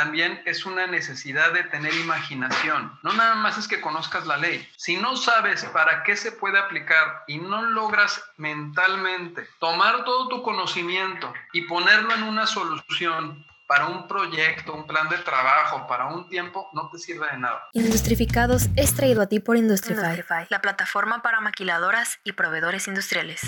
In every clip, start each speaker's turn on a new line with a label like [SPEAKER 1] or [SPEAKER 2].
[SPEAKER 1] también es una necesidad de tener imaginación. No nada más es que conozcas la ley. Si no sabes para qué se puede aplicar y no logras mentalmente tomar todo tu conocimiento y ponerlo en una solución para un proyecto, un plan de trabajo, para un tiempo, no te sirve de nada.
[SPEAKER 2] Industrificados es traído a ti por Industrify, la plataforma para maquiladoras y proveedores industriales.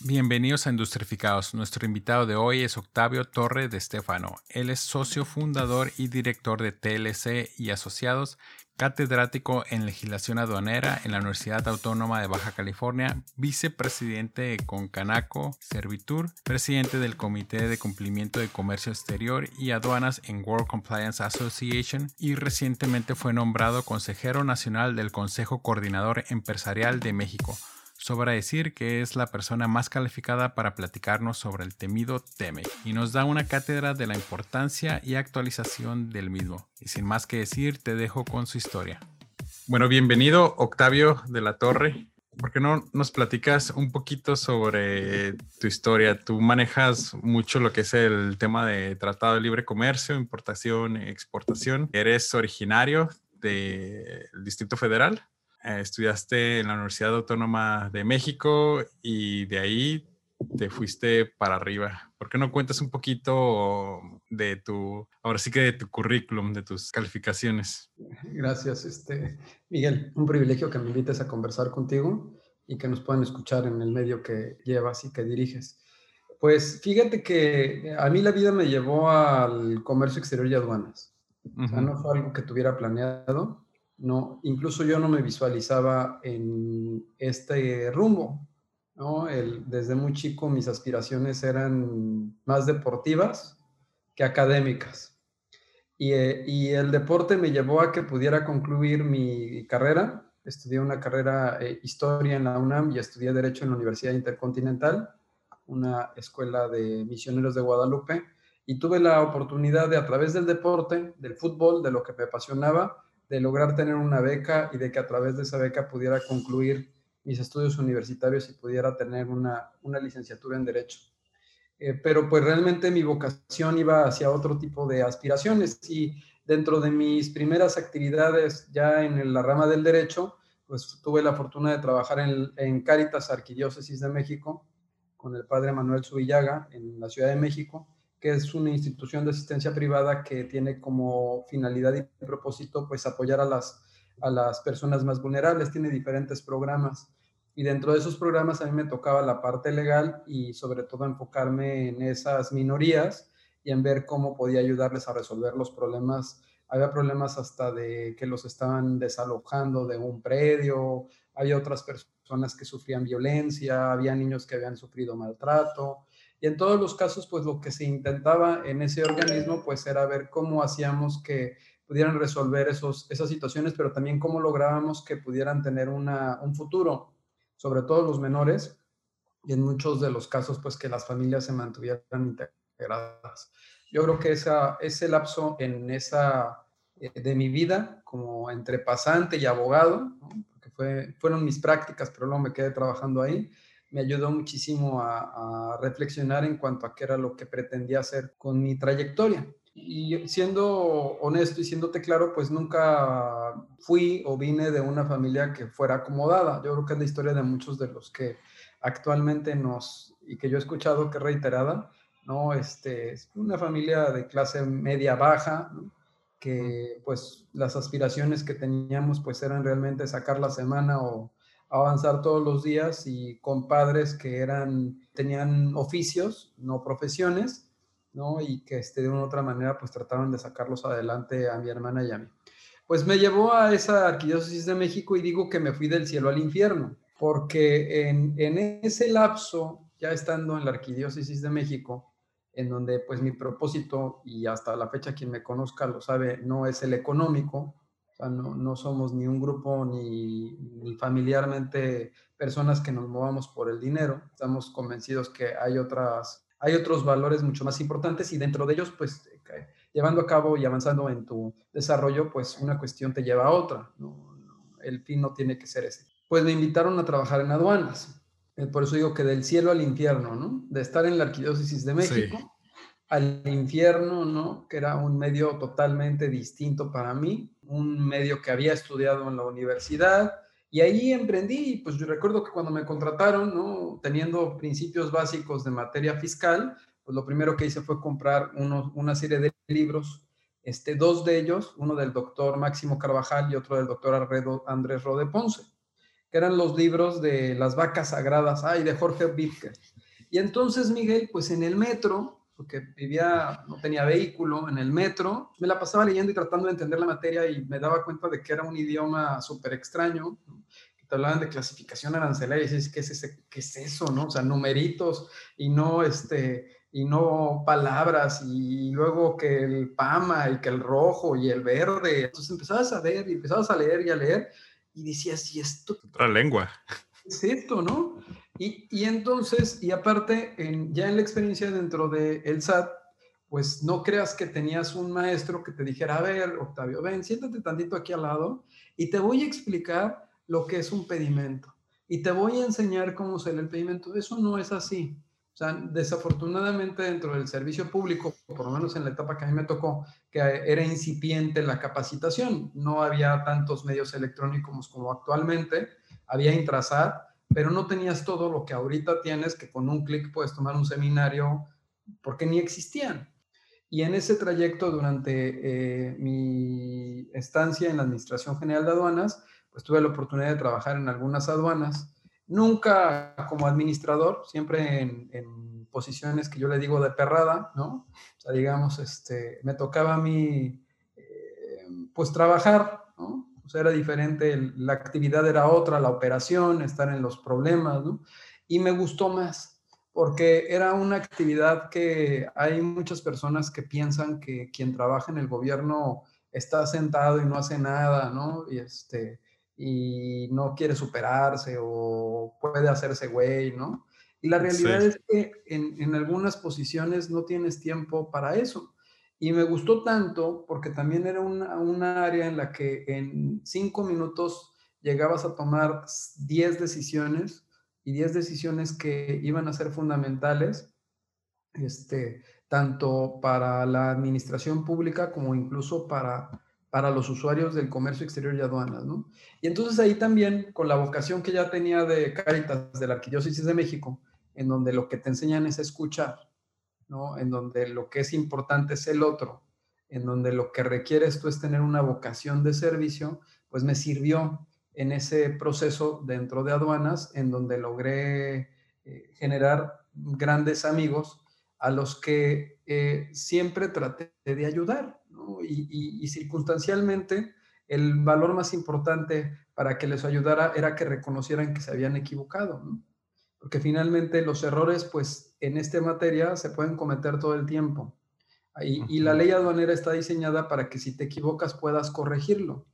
[SPEAKER 3] Bienvenidos a Industrificados. Nuestro invitado de hoy es Octavio Torre de Stefano. Él es socio fundador y director de TLC y Asociados catedrático en legislación aduanera en la Universidad Autónoma de Baja California, vicepresidente de Concanaco Servitur, presidente del Comité de Cumplimiento de Comercio Exterior y Aduanas en World Compliance Association y recientemente fue nombrado consejero nacional del Consejo Coordinador Empresarial de México Sobra decir que es la persona más calificada para platicarnos sobre el temido TEME y nos da una cátedra de la importancia y actualización del mismo. Y sin más que decir, te dejo con su historia. Bueno, bienvenido Octavio de la Torre. ¿Por qué no nos platicas un poquito sobre tu historia? Tú manejas mucho lo que es el tema de Tratado de Libre Comercio, importación, exportación. Eres originario del Distrito Federal. Eh, estudiaste en la Universidad Autónoma de México y de ahí te fuiste para arriba. ¿Por qué no cuentas un poquito de tu, ahora sí que de tu currículum, de tus calificaciones?
[SPEAKER 4] Gracias, este, Miguel. Un privilegio que me invites a conversar contigo y que nos puedan escuchar en el medio que llevas y que diriges. Pues fíjate que a mí la vida me llevó al comercio exterior y aduanas. O sea, no fue algo que tuviera planeado no, incluso yo no me visualizaba en este rumbo, ¿no? desde muy chico mis aspiraciones eran más deportivas que académicas. Y, eh, y, el deporte me llevó a que pudiera concluir mi carrera. Estudié una carrera eh, historia en la UNAM y estudié derecho en la Universidad Intercontinental, una escuela de misioneros de Guadalupe. Y tuve la oportunidad de, a través del deporte, del fútbol, de lo que me apasionaba, de lograr tener una beca y de que a través de esa beca pudiera concluir mis estudios universitarios y pudiera tener una, licenciatura en Derecho. Eh, pero pues realmente mi vocación iba hacia otro tipo de aspiraciones y dentro de mis primeras actividades ya en la rama del derecho, pues tuve la fortuna de trabajar en, en Cáritas Arquidiócesis de México con el padre Manuel Subillaga en la Ciudad de México que es una institución de asistencia privada que tiene como finalidad y propósito pues apoyar a las, a las personas más vulnerables, tiene diferentes programas. Y dentro de esos programas a mí me tocaba la parte legal y sobre todo enfocarme en esas minorías y en ver cómo podía ayudarles a resolver los problemas. Había problemas hasta de que los estaban desalojando de un predio, había otras personas que sufrían violencia, había niños que habían sufrido maltrato, y en todos los casos, pues lo que se intentaba en ese organismo, pues era ver cómo hacíamos que pudieran resolver esos, esas situaciones, pero también cómo lográbamos que pudieran tener una, un futuro, sobre todo los menores, y en muchos de los casos, pues que las familias se mantuvieran integradas. Yo creo que esa, ese lapso en esa, eh, de mi vida, como entre pasante y abogado, porque fue, fueron mis prácticas, pero luego me quedé trabajando ahí, me ayudó muchísimo a, reflexionar en cuanto a qué era lo que pretendía hacer con mi trayectoria. Y siendo honesto y siéndote claro, pues nunca fui o vine de una familia que fuera acomodada. Yo creo que es la historia de muchos de los que actualmente nos, y que yo he escuchado que reiterada, ¿no? Este, es una familia de clase media baja, que pues las aspiraciones que teníamos pues eran realmente sacar la semana o, avanzar todos los días y con padres que eran, tenían oficios, no profesiones, ¿no? Y que este, de una u otra manera pues trataron de sacarlos adelante a mi hermana y a mí. Pues me llevó a esa arquidiócesis de México y digo que me fui del cielo al infierno, porque en, en ese lapso, ya estando en la arquidiócesis de México, en donde pues mi propósito, y hasta la fecha quien me conozca lo sabe, no es el económico, no, somos ni un grupo ni, familiarmente personas que nos movamos por el dinero. Estamos convencidos que hay, otras, hay otros valores mucho más importantes y dentro de ellos, pues, llevando a cabo y avanzando en tu desarrollo, pues una cuestión te lleva a otra. el fin no tiene que ser ese. Pues me invitaron a trabajar en aduanas. Eh, por eso digo que del cielo al infierno, ¿no? De estar en la Arquidiócesis de México al infierno, ¿no? Que era un medio totalmente distinto para mí, un medio que había estudiado en la universidad. Y ahí emprendí, pues yo recuerdo que cuando me contrataron, ¿no? Teniendo principios básicos de materia fiscal, pues lo primero que hice fue comprar una serie de libros, este, dos de ellos, uno del doctor Máximo Carvajal y otro del doctor Andrés Rode Ponce, que eran los libros de las vacas sagradas, ay, de Jorge Wittger. Y entonces, Miguel, pues en el metro, porque vivía, no tenía vehículo en el metro, me la pasaba leyendo y tratando de entender la materia y me daba cuenta de que era un idioma súper extraño, que te hablaban de clasificación arancelaria y dices, ¿qué es, ese, ¿qué es eso? ¿no? O sea, numeritos y no, este, y no palabras y luego que el pama y que el rojo y el verde. Entonces empezabas a ver y empezabas a leer y a leer y decías, ¿y esto?
[SPEAKER 3] Otra lengua.
[SPEAKER 4] Es esto, ¿no? Y, entonces, y aparte, ya en la experiencia dentro del el SAT, pues no creas que tenías un maestro que te dijera, a ver, Octavio, ven, siéntate tantito aquí al lado y te voy a explicar lo que es un pedimento. Y te voy a enseñar cómo se el pedimento. Eso no es así. O sea, desafortunadamente dentro del servicio público, por lo menos en la etapa que a mí me tocó, que era incipiente la capacitación, no había tantos medios electrónicos como actualmente, había Intrasat, pero no tenías todo lo que ahorita tienes, que con un clic puedes tomar un seminario, porque ni existían. Y en ese trayecto, durante eh, mi estancia en la Administración General de Aduanas, pues tuve la oportunidad de trabajar en algunas aduanas, nunca como administrador, siempre en, posiciones que yo le digo de perrada, ¿no? O sea, digamos, este, me tocaba a mí, eh, pues trabajar. O sea, era diferente, la actividad era otra, la operación, estar en los problemas, ¿no? Y me gustó más, porque era una actividad que hay muchas personas que piensan que quien trabaja en el gobierno está sentado y no hace nada, ¿no? Y, este, y no quiere superarse o puede hacerse güey, ¿no? Y la realidad es que en, en algunas posiciones no tienes tiempo para eso. Y me gustó tanto porque también era una, área en la que en cinco minutos llegabas a tomar 10 decisiones y 10 decisiones que iban a ser fundamentales, este, tanto para la administración pública como incluso para, para los usuarios del comercio exterior y aduanas, ¿no? Y entonces ahí también, con la vocación que ya tenía de Caritas de la Arquidiócesis de México, en donde lo que te enseñan es escuchar, en donde lo que es importante es el otro, en donde lo que requieres tú es tener una vocación de servicio, pues me sirvió en ese proceso dentro de aduanas, en donde logré eh, generar grandes amigos a los que eh, siempre traté de ayudar, y, circunstancialmente el valor más importante para que les ayudara era que reconocieran que se habían equivocado, porque finalmente los errores, pues en esta materia se pueden cometer todo el tiempo. Y, y, la ley aduanera está diseñada para que si te equivocas puedas corregirlo.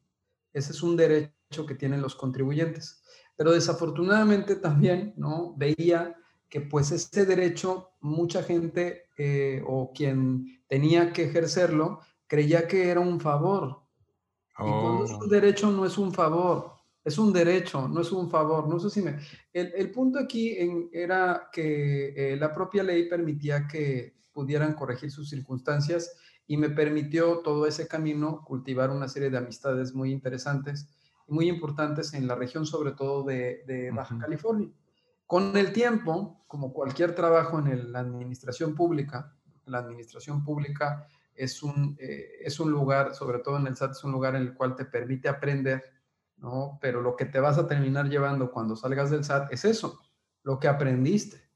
[SPEAKER 4] Ese es un derecho que tienen los contribuyentes. Pero desafortunadamente también, ¿no? Veía que pues ese derecho, mucha gente eh, o quien tenía que ejercerlo, creía que era un favor. Y cuando es un oh. derecho no es un favor, es un derecho, no es un favor. No sé si me... El, punto aquí era que eh, la propia ley permitía que pudieran corregir sus circunstancias y me permitió todo ese camino cultivar una serie de amistades muy interesantes y muy importantes en la región, sobre todo de, Baja California. Con el tiempo, como cualquier trabajo en la administración pública, la administración pública es un, eh, es un lugar, sobre todo en el SAT, es un lugar en el cual te permite aprender ¿no? Pero lo que te vas a terminar llevando cuando salgas del SAT es eso, lo que aprendiste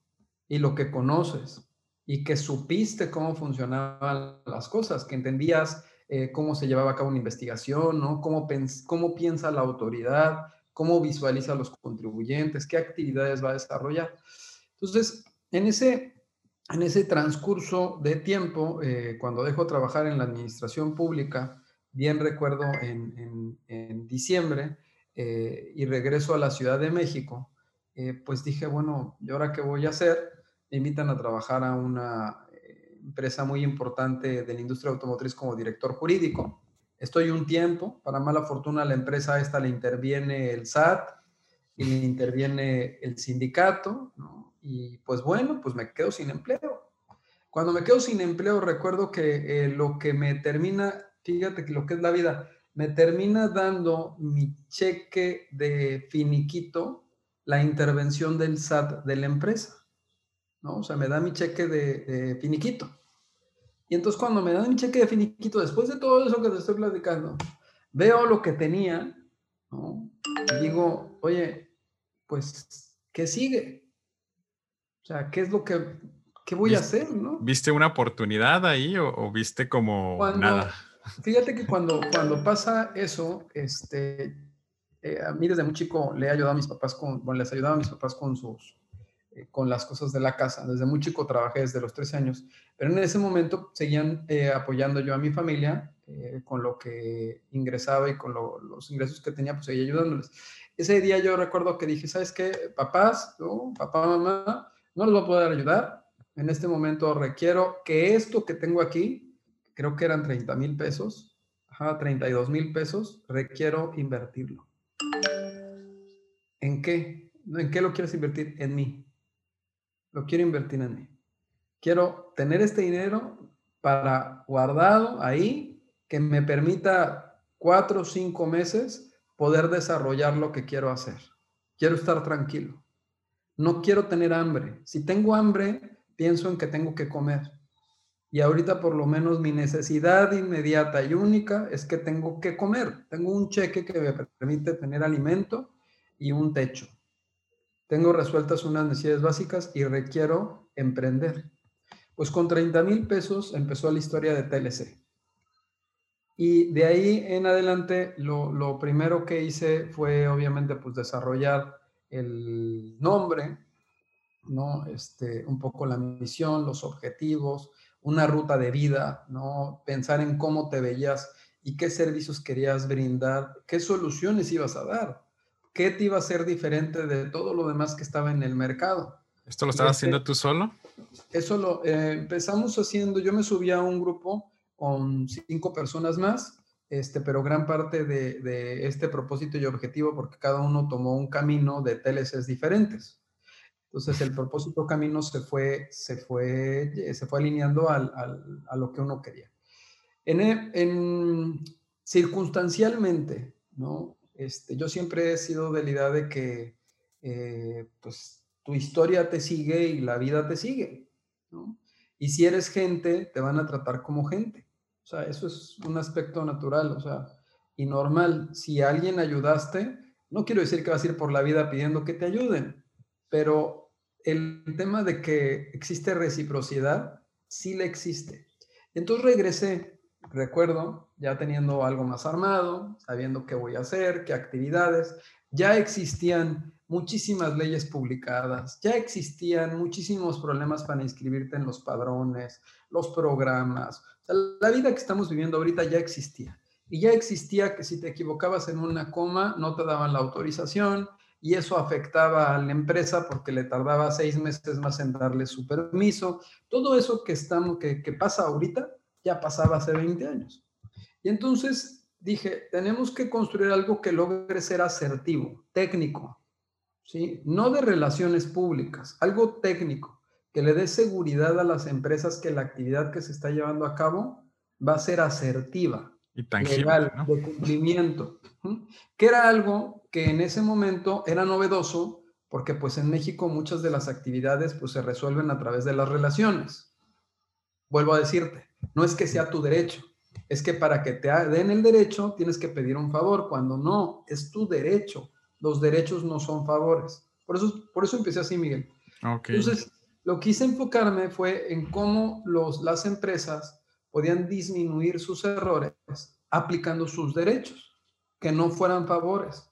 [SPEAKER 4] y lo que conoces y que supiste cómo funcionaban las cosas, que entendías eh, cómo se llevaba a cabo una investigación, ¿no? Cómo, cómo piensa la autoridad, cómo visualiza a los contribuyentes, qué actividades va a desarrollar. Entonces, en ese, en ese transcurso de tiempo, eh, cuando dejo trabajar en la administración pública, bien recuerdo en, diciembre, eh, y regreso a la Ciudad de México, eh, pues dije, bueno, ¿y ahora qué voy a hacer? Me invitan a trabajar a una eh, empresa muy importante de la industria automotriz como director jurídico. Estoy un tiempo, para mala fortuna la empresa esta le interviene el SAT y le interviene el sindicato, y pues bueno, pues me quedo sin empleo. Cuando me quedo sin empleo, recuerdo que lo que me termina, fíjate que lo que es la vida, me termina dando mi cheque de finiquito la intervención del SAT de la empresa. ¿no? O sea, me da mi cheque de, finiquito. Y entonces cuando me dan mi cheque de finiquito, después de todo eso que te estoy platicando, veo lo que tenía, ¿no? Y digo, oye, pues, ¿qué sigue? O sea, ¿qué es lo que, qué voy a hacer, no?
[SPEAKER 3] ¿Viste una oportunidad ahí o, viste como nada?
[SPEAKER 4] Fíjate que cuando, cuando pasa eso, este, eh, a mí desde muy chico le he ayudado a mis papás con, bueno, les ayudaba a mis papás con sus, eh, con las cosas de la casa. Desde muy chico trabajé desde los 13 años, pero en ese momento seguían eh, apoyando yo a mi familia con lo que ingresaba y con los ingresos que tenía, pues seguía ayudándoles. Ese día yo recuerdo que dije, ¿sabes qué? Papás, papá, mamá, no les voy a poder ayudar. En este momento requiero que esto que tengo aquí, creo que eran 30 mil pesos, ajá, 32 mil pesos, requiero invertirlo. ¿En qué? ¿En qué lo quieres invertir? En mí. Lo quiero invertir en mí. Quiero tener este dinero para guardado ahí que me permita cuatro o cinco meses poder desarrollar lo que quiero hacer. Quiero estar tranquilo. No quiero tener hambre. Si tengo hambre, pienso en que tengo que comer. Y ahorita por lo menos mi necesidad inmediata y única es que tengo que comer. Tengo un cheque que me permite tener alimento y un techo. Tengo resueltas unas necesidades básicas y requiero emprender. Pues con 30 mil pesos empezó la historia de TLC. Y de ahí en adelante lo, primero que hice fue obviamente pues desarrollar el nombre, ¿no? Este, un poco la misión, los objetivos, una ruta de vida, ¿no? Pensar en cómo te veías y qué servicios querías brindar, qué soluciones ibas a dar, qué te iba a ser diferente de todo lo demás que estaba en el mercado.
[SPEAKER 3] ¿Esto lo estabas haciendo este tú solo?
[SPEAKER 4] Eso lo eh, empezamos haciendo, yo me subí a un grupo con cinco personas más, este, pero gran parte de, este propósito y objetivo, porque cada uno tomó un camino de TLCs diferentes. Entonces el propósito camino se fue, se fue, se fue alineando al, al, a lo que uno quería. En, en, circunstancialmente, ¿no? Este, yo siempre he sido de la idea de que eh, pues, tu historia te sigue y la vida te sigue. Y si eres gente, te van a tratar como gente. O sea, eso es un aspecto natural, o sea, y normal. Si alguien ayudaste, no quiero decir que vas a ir por la vida pidiendo que te ayuden, pero el tema de que existe reciprocidad, sí le existe. Entonces regresé recuerdo, ya teniendo algo más armado, sabiendo qué voy a hacer, qué actividades, ya existían muchísimas leyes publicadas, ya existían muchísimos problemas para inscribirte en los padrones, los programas. la vida que estamos viviendo ahorita ya existía. Y ya existía que si te equivocabas en una coma, no te daban la autorización y eso afectaba a la empresa porque le tardaba seis meses más en darle su permiso. Todo eso que, estamos, que, que pasa ahorita, ya pasaba hace 20 años. Y entonces dije, tenemos que construir algo que logre ser asertivo, técnico, ¿sí? No de relaciones públicas, algo técnico, que le dé seguridad a las empresas que la actividad que se está llevando a cabo va a ser asertiva,
[SPEAKER 3] y legal,
[SPEAKER 4] de cumplimiento, que era algo que en ese momento era novedoso, porque pues en México muchas de las actividades pues se resuelven a través de las relaciones. Vuelvo a decirte, no es que sea tu derecho, es que para que te den el derecho tienes que pedir un favor, cuando no, es tu derecho. Los derechos no son favores. Por eso, por eso empecé así, Miguel. Entonces, lo que hice enfocarme fue en cómo los, las empresas podían disminuir sus errores aplicando sus derechos, que no fueran favores,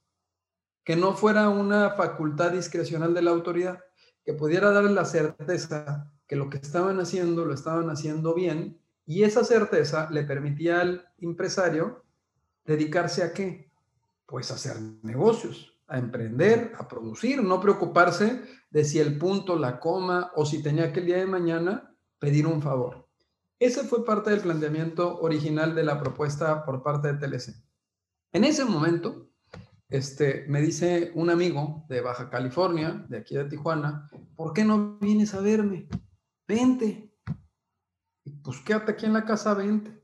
[SPEAKER 4] que no fuera una facultad discrecional de la autoridad, que pudiera darle la certeza que lo que estaban haciendo lo estaban haciendo bien y esa certeza le permitía al empresario dedicarse a qué? Pues a hacer negocios, a emprender, a producir, no preocuparse de si el punto, la coma o si tenía que el día de mañana pedir un favor. Ese fue parte del planteamiento original de la propuesta por parte de TLC. En ese momento, este, me dice un amigo de Baja California, de aquí de Tijuana, ¿por qué no vienes a verme? Vente, Y pues quédate aquí en la casa, vente.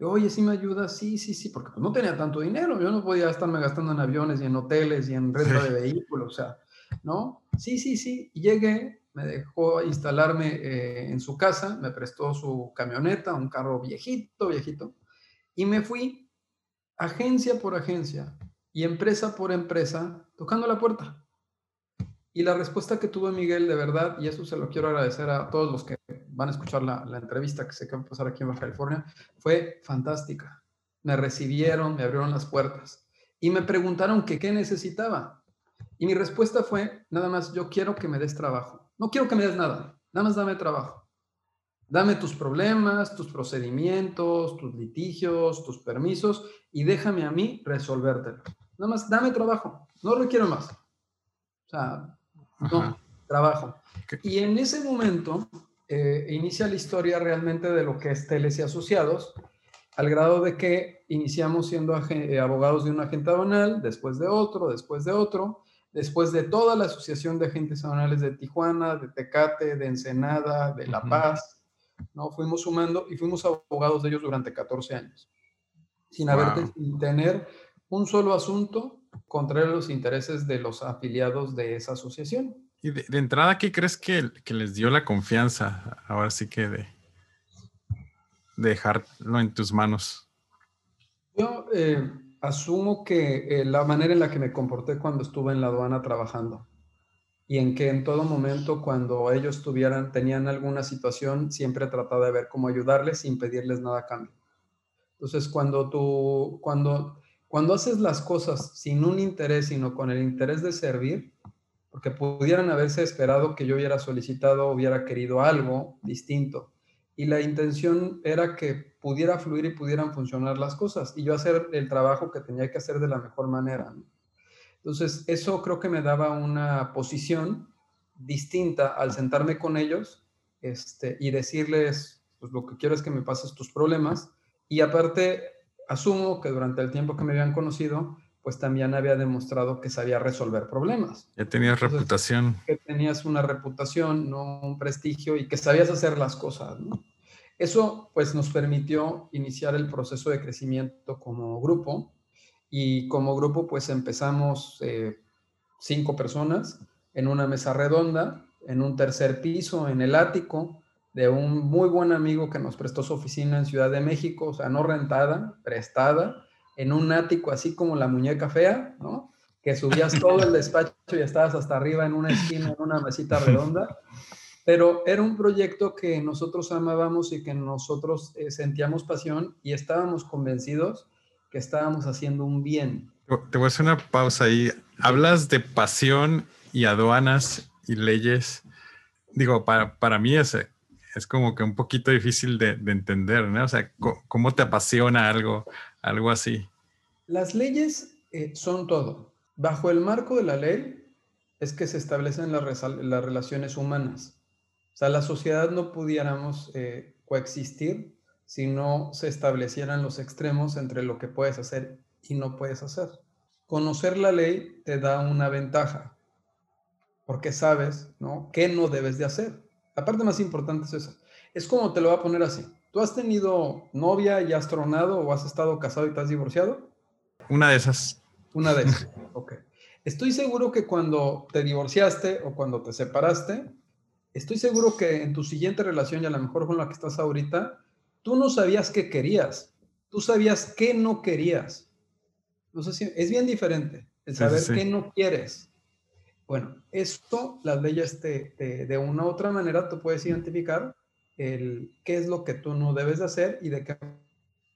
[SPEAKER 4] Oye, ¿sí me ayuda? Sí, sí, sí, porque pues, no tenía tanto dinero. Yo no podía estarme gastando en aviones y en hoteles y en renta de vehículos, o sea, ¿no? Sí, sí, sí. Y llegué, me dejó instalarme eh, en su casa, me prestó su camioneta, un carro viejito, viejito, y me fui agencia por agencia y empresa por empresa tocando la puerta. Y la respuesta que tuvo Miguel, de verdad, y eso se lo quiero agradecer a todos los que van a escuchar la, entrevista que sé que va a pasar aquí en Baja California, fue fantástica. Me recibieron, me abrieron las puertas y me preguntaron que qué necesitaba. Y mi respuesta fue, nada más, yo quiero que me des trabajo. No quiero que me des nada, nada más dame trabajo. Dame tus problemas, tus procedimientos, tus litigios, tus permisos y déjame a mí resolvértelo. Nada más dame trabajo, no requiero más. O sea, no, trabajo. Y en ese momento eh, inicia la historia realmente de lo que es Teles y Asociados, al grado de que iniciamos siendo eh, abogados de un agente aduanal, después de otro, después de otro, después de toda la Asociación de Agentes Aduanales de Tijuana, de Tecate, de Ensenada, de La Paz, ¿no? Fuimos sumando y fuimos abogados de ellos durante 14 años, sin, haber, sin tener un solo asunto contra los intereses de los afiliados de esa asociación.
[SPEAKER 3] Y de, entrada, ¿qué crees que, les dio la confianza? Ahora sí que de, dejarlo en tus manos.
[SPEAKER 4] Yo eh, asumo que eh, la manera en la que me comporté cuando estuve en la aduana trabajando y en que en todo momento cuando ellos tuvieran, tenían alguna situación, siempre trataba de ver cómo ayudarles sin pedirles nada a cambio. Entonces, cuando tú, cuando cuando haces las cosas sin un interés, sino con el interés de servir, porque pudieran haberse esperado que yo hubiera solicitado, hubiera querido algo distinto. Y la intención era que pudiera fluir y pudieran funcionar las cosas y yo hacer el trabajo que tenía que hacer de la mejor manera. Entonces, eso creo que me daba una posición distinta al sentarme con ellos este, y decirles, pues lo que quiero es que me pases tus problemas. Y aparte, asumo que durante el tiempo que me habían conocido, pues también había demostrado que sabía resolver problemas.
[SPEAKER 3] Ya tenías reputación.
[SPEAKER 4] Que tenías una reputación, ¿no? un prestigio y que sabías hacer las cosas. ¿no? Eso pues nos permitió iniciar el proceso de crecimiento como grupo y como grupo pues empezamos eh, cinco personas en una mesa redonda, en un tercer piso, en el ático, de un muy buen amigo que nos prestó su oficina en Ciudad de México, o sea, no rentada, prestada, en un ático así como la muñeca fea, ¿no? Que subías todo el despacho y estabas hasta arriba en una esquina, en una mesita redonda. Pero era un proyecto que nosotros amábamos y que nosotros eh, sentíamos pasión y estábamos convencidos que estábamos haciendo un bien.
[SPEAKER 3] Te voy a hacer una pausa ahí. Hablas de pasión y aduanas y leyes. Digo, para, para mí ese es como que un poquito difícil de, entender, ¿no? O sea, ¿cómo te apasiona algo, algo así?
[SPEAKER 4] Las leyes eh, son todo. Bajo el marco de la ley es que se establecen las, relaciones humanas. O sea, la sociedad no pudiéramos eh, coexistir si no se establecieran los extremos entre lo que puedes hacer y no puedes hacer. Conocer la ley te da una ventaja, porque sabes, ¿no? ¿Qué no debes de hacer? La parte más importante es esa. Es como te lo voy a poner así. ¿Tú has tenido novia y has tronado o has estado casado y te has divorciado?
[SPEAKER 3] Una de esas.
[SPEAKER 4] Una de esas. ok. Estoy seguro que cuando te divorciaste o cuando te separaste, estoy seguro que en tu siguiente relación y a lo mejor con la que estás ahorita, tú no sabías qué querías. Tú sabías qué no querías. No sé si es bien diferente el saber qué no quieres. Bueno, esto, las leyes te, de una u otra manera tú puedes identificar el, qué es lo que tú no debes de hacer y de qué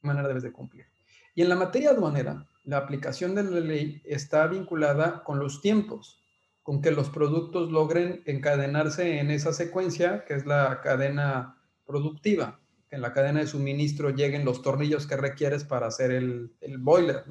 [SPEAKER 4] manera debes de cumplir. Y en la materia aduanera, la aplicación de la ley está vinculada con los tiempos, con que los productos logren encadenarse en esa secuencia que es la cadena productiva, que en la cadena de suministro lleguen los tornillos que requieres para hacer el, boiler.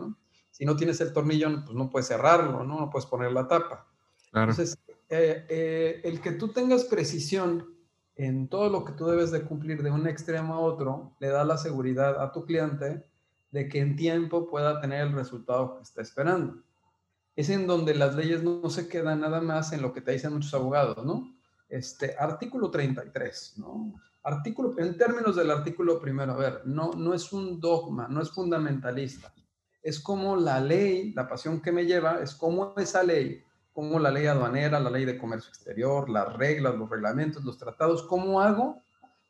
[SPEAKER 4] Si no tienes el tornillo, pues no puedes cerrarlo, ¿no? No puedes poner la tapa. Entonces, eh, eh, el que tú tengas precisión en todo lo que tú debes de cumplir de un extremo a otro, le da la seguridad a tu cliente de que en tiempo pueda tener el resultado que está esperando. Es en donde las leyes no, se quedan nada más en lo que te dicen muchos abogados, ¿no? Este, artículo 33, ¿no? Artículo, en términos del artículo primero, a ver, no, no es un dogma, no es fundamentalista. Es como la ley, la pasión que me lleva, es como esa ley, como la ley aduanera, la ley de comercio exterior, las reglas, los reglamentos, los tratados, ¿cómo hago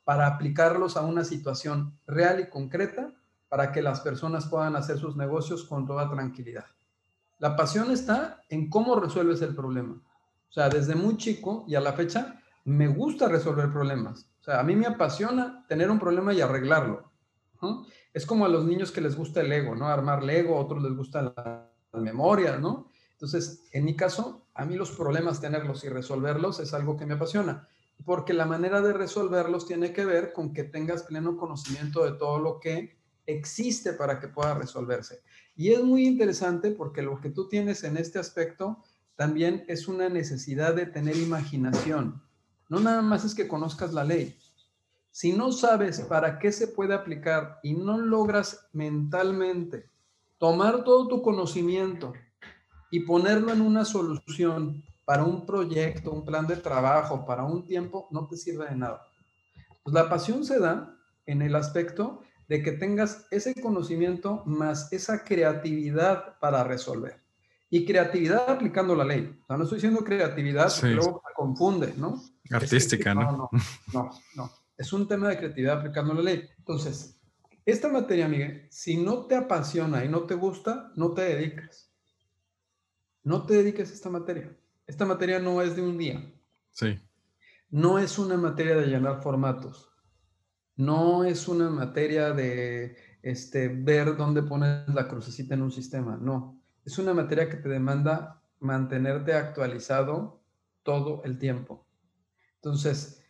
[SPEAKER 4] para aplicarlos a una situación real y concreta para que las personas puedan hacer sus negocios con toda tranquilidad? La pasión está en cómo resuelves el problema. O sea, desde muy chico y a la fecha, me gusta resolver problemas. O sea, a mí me apasiona tener un problema y arreglarlo. Es como a los niños que les gusta el Lego, ¿no? Armar Lego, otros les gusta la, la memoria, ¿no? Entonces, en mi caso, a mí los problemas, tenerlos y resolverlos es algo que me apasiona, porque la manera de resolverlos tiene que ver con que tengas pleno conocimiento de todo lo que existe para que pueda resolverse. Y es muy interesante porque lo que tú tienes en este aspecto también es una necesidad de tener imaginación. No nada más es que conozcas la ley. Si no sabes para qué se puede aplicar y no logras mentalmente tomar todo tu conocimiento y ponerlo en una solución para un proyecto, un plan de trabajo, para un tiempo, no te sirve de nada. Pues la pasión se da en el aspecto de que tengas ese conocimiento más esa creatividad para resolver y creatividad aplicando la ley. O sea, no estoy diciendo creatividad porque luego confunde, ¿no?
[SPEAKER 3] Artística,
[SPEAKER 4] ¿no? No, no, no. Es un tema de creatividad aplicando la ley. Entonces, esta materia, Miguel, si no te apasiona y no te gusta, no te dedicas. No te dediques a esta materia. Esta materia no es de un día.
[SPEAKER 3] Sí.
[SPEAKER 4] No es una materia de llenar formatos. No es una materia de este, ver dónde pones la crucecita en un sistema. No es una materia que te demanda mantenerte actualizado todo el tiempo. Entonces,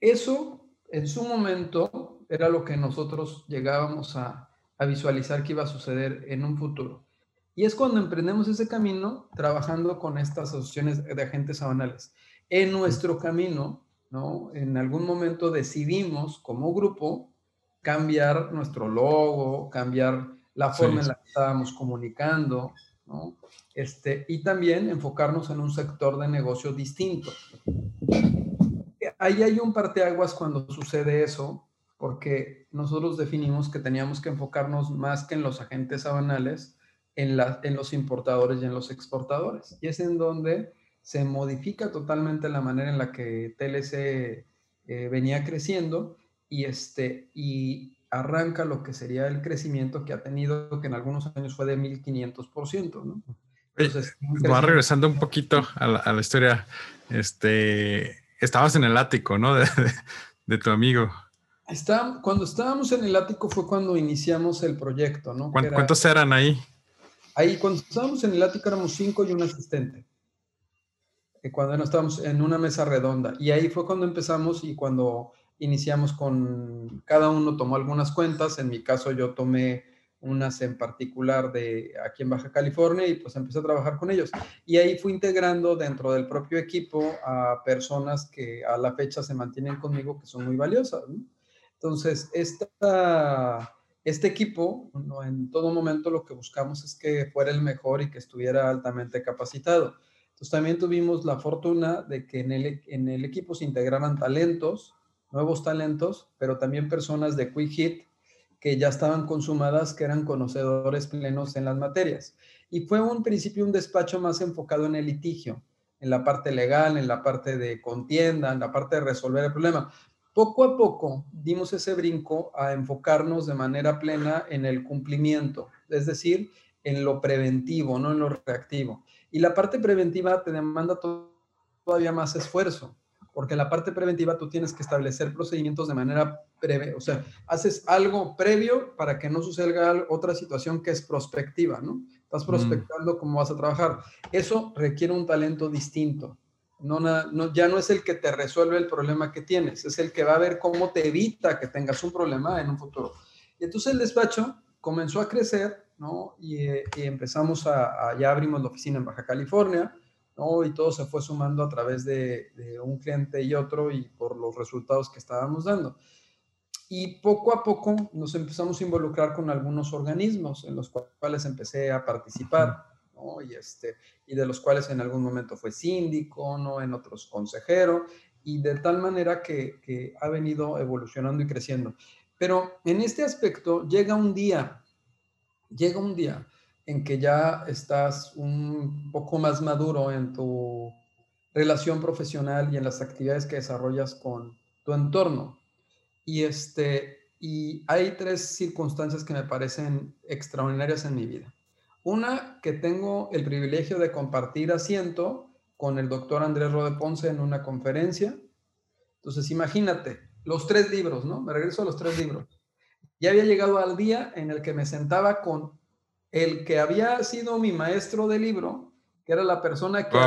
[SPEAKER 4] eso en su momento era lo que nosotros llegábamos a, visualizar que iba a suceder en un futuro. Y es cuando emprendemos ese camino trabajando con estas asociaciones de agentes sabanales. En nuestro camino, ¿no? En algún momento decidimos como grupo cambiar nuestro logo, cambiar la forma en la que estábamos comunicando, ¿no? Este, y también enfocarnos en un sector de negocio distinto. Ahí hay un parteaguas cuando sucede eso, porque nosotros definimos que teníamos que enfocarnos más que en los agentes sabanales, en, la, en los importadores y en los exportadores. Y es en donde se modifica totalmente la manera en la que TLC eh, venía creciendo y, este, y arranca lo que sería el crecimiento que ha tenido, que en algunos años fue de 1500%, ¿no?
[SPEAKER 3] Entonces, va regresando un poquito a la, historia, este, estabas en el ático, ¿no? De, tu amigo.
[SPEAKER 4] Está, cuando estábamos en el ático fue cuando iniciamos el proyecto, ¿no?
[SPEAKER 3] ¿Cuántos eran ahí?
[SPEAKER 4] Ahí, cuando estábamos en el ático éramos cinco y un asistente. Eh, cuando no estábamos en una mesa redonda. Y ahí fue cuando empezamos y cuando iniciamos con, cada uno tomó algunas cuentas, en mi caso yo tomé unas en particular de aquí en Baja California y pues empecé a trabajar con ellos. Y ahí fui integrando dentro del propio equipo a personas que a la fecha se mantienen conmigo, que son muy valiosas. Entonces, esta, este equipo, en todo momento lo que buscamos es que fuera el mejor y que estuviera altamente capacitado. Entonces, también tuvimos la fortuna de que en el, en el equipo se integraran talentos, nuevos talentos, pero también personas de Quick Hit que ya estaban consumadas, que eran conocedores plenos en las materias. Y fue un principio un despacho más enfocado en el litigio, en la parte legal, en la parte de contienda, en la parte de resolver el problema. Poco a poco dimos ese brinco a enfocarnos de manera plena en el cumplimiento, es decir, en lo preventivo, no en lo reactivo. Y la parte preventiva te demanda todavía más esfuerzo porque en la parte preventiva tú tienes que establecer procedimientos de manera breve, o sea, haces algo previo para que no suceda otra situación que es prospectiva, ¿no? Estás mm. prospectando cómo vas a trabajar. Eso requiere un talento distinto. No, no, ya no es el que te resuelve el problema que tienes, es el que va a ver cómo te evita que tengas un problema en un futuro. Y entonces el despacho comenzó a crecer, ¿no? Y, eh, empezamos a, ya abrimos la oficina en Baja California, y todo se fue sumando a través de, un cliente y otro y por los resultados que estábamos dando. Y poco a poco nos empezamos a involucrar con algunos organismos en los cuales empecé a participar, Y, este, y de los cuales en algún momento fue síndico, ¿no? En otros consejero. y de tal manera que, que ha venido evolucionando y creciendo. Pero en este aspecto llega un día, llega un día en que ya estás un poco más maduro en tu relación profesional y en las actividades que desarrollas con tu entorno. Y, este, y hay tres circunstancias que me parecen extraordinarias en mi vida. Una, que tengo el privilegio de compartir asiento con el doctor Andrés Rode Ponce en una conferencia. Entonces, imagínate, los tres libros, ¿no? Me regreso a los tres libros. Ya había llegado al día en el que me sentaba con el que había sido mi maestro de libro, que era la persona que,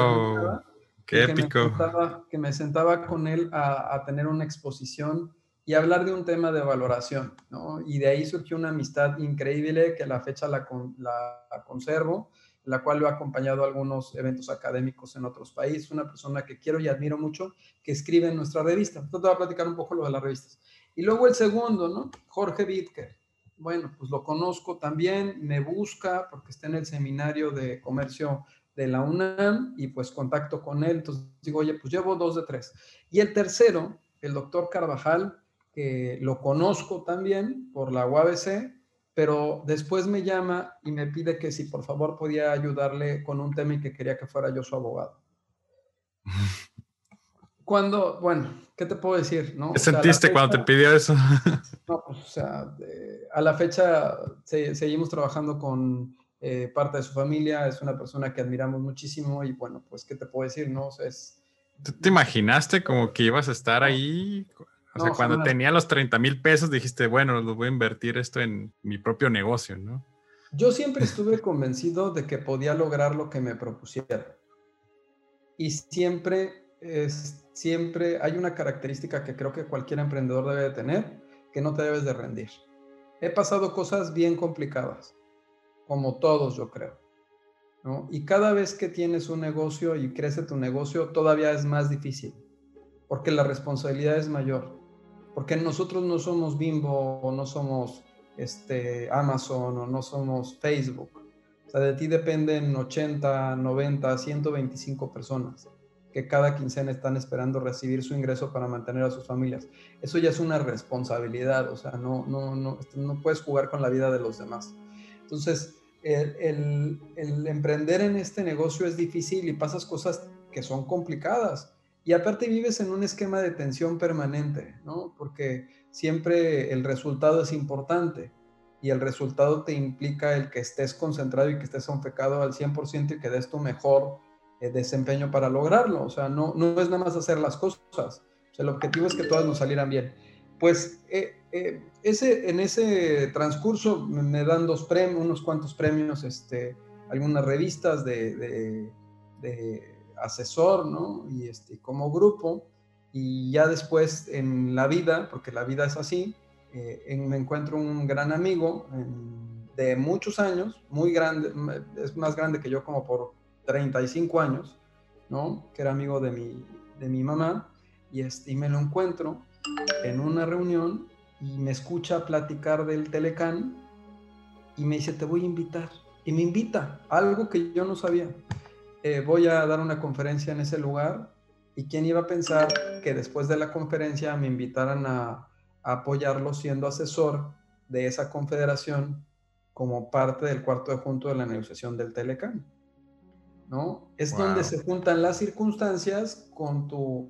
[SPEAKER 3] qué épico.
[SPEAKER 4] Me sentaba, que me sentaba con él a, a, tener una exposición y hablar de un tema de valoración, ¿no? Y de ahí surgió una amistad increíble que a la fecha la, la conservo, la cual lo ha acompañado a algunos eventos académicos en otros países, una persona que quiero y admiro mucho, que escribe en nuestra revista. Entonces te voy a platicar un poco lo de las revistas. Y luego el segundo, ¿no? Jorge Wittker bueno, pues lo conozco también, me busca porque está en el seminario de comercio de la UNAM y pues contacto con él, entonces digo, oye, pues llevo dos de tres. Y el tercero, el doctor Carvajal, que lo conozco también por la UABC, pero después me llama y me pide que si por favor podía ayudarle con un tema y que quería que fuera yo su abogado. Cuando, bueno, ¿qué te puedo decir?
[SPEAKER 3] ¿Qué sentiste cuando te pidió eso?
[SPEAKER 4] no, pues, o sea, a la fecha seguimos trabajando con eh, parte de su familia, es una persona que admiramos muchísimo y bueno, pues, ¿qué te puedo decir? No, es...
[SPEAKER 3] te imaginaste como que ibas a estar ahí? O sea, cuando tenía los 30 mil pesos dijiste, bueno, lo voy a invertir esto en mi propio negocio, ¿no?
[SPEAKER 4] Yo siempre estuve convencido de que podía lograr lo que me propusiera. Y siempre es, siempre hay una característica que creo que cualquier emprendedor debe de tener, que no te debes de rendir. He pasado cosas bien complicadas, como todos yo creo. ¿no? Y cada vez que tienes un negocio y crece tu negocio, todavía es más difícil, porque la responsabilidad es mayor, porque nosotros no somos Bimbo o no somos este, Amazon o no somos Facebook. O sea, de ti dependen 80, 90, 125 personas que cada quincena están esperando recibir su ingreso para mantener a sus familias. Eso ya es una responsabilidad, o sea, no, no, no, este, no puedes jugar con la vida de los demás. Entonces, el, el, emprender en este negocio es difícil y pasas cosas que son complicadas. Y aparte vives en un esquema de tensión permanente, ¿no? Porque siempre el resultado es importante y el resultado te implica el que estés concentrado y que estés enfocado al 100% y que des tu mejor eh, desempeño para lograrlo. O sea, no, no es nada más hacer las cosas. O sea, el objetivo es que todas nos salieran bien. Pues eh, eh, ese, en ese transcurso me dan dos premios, unos cuantos premios, este, algunas revistas de, de, asesor, ¿no? Y este, como grupo. Y ya después en la vida, porque la vida es así, me encuentro un gran amigo de muchos años, muy grande, es más grande que yo como por 35 años, ¿no? Que era amigo de mi, de mi mamá, y, este, y me lo encuentro en una reunión y me escucha platicar del Telecán y me dice, te voy a invitar. Y me invita, algo que yo no sabía. Eh, voy a dar una conferencia en ese lugar y quién iba a pensar que después de la conferencia me invitaran a, a apoyarlo siendo asesor de esa confederación como parte del cuarto de junto de la negociación del Telecán. ¿no? Es donde se juntan las circunstancias con tu,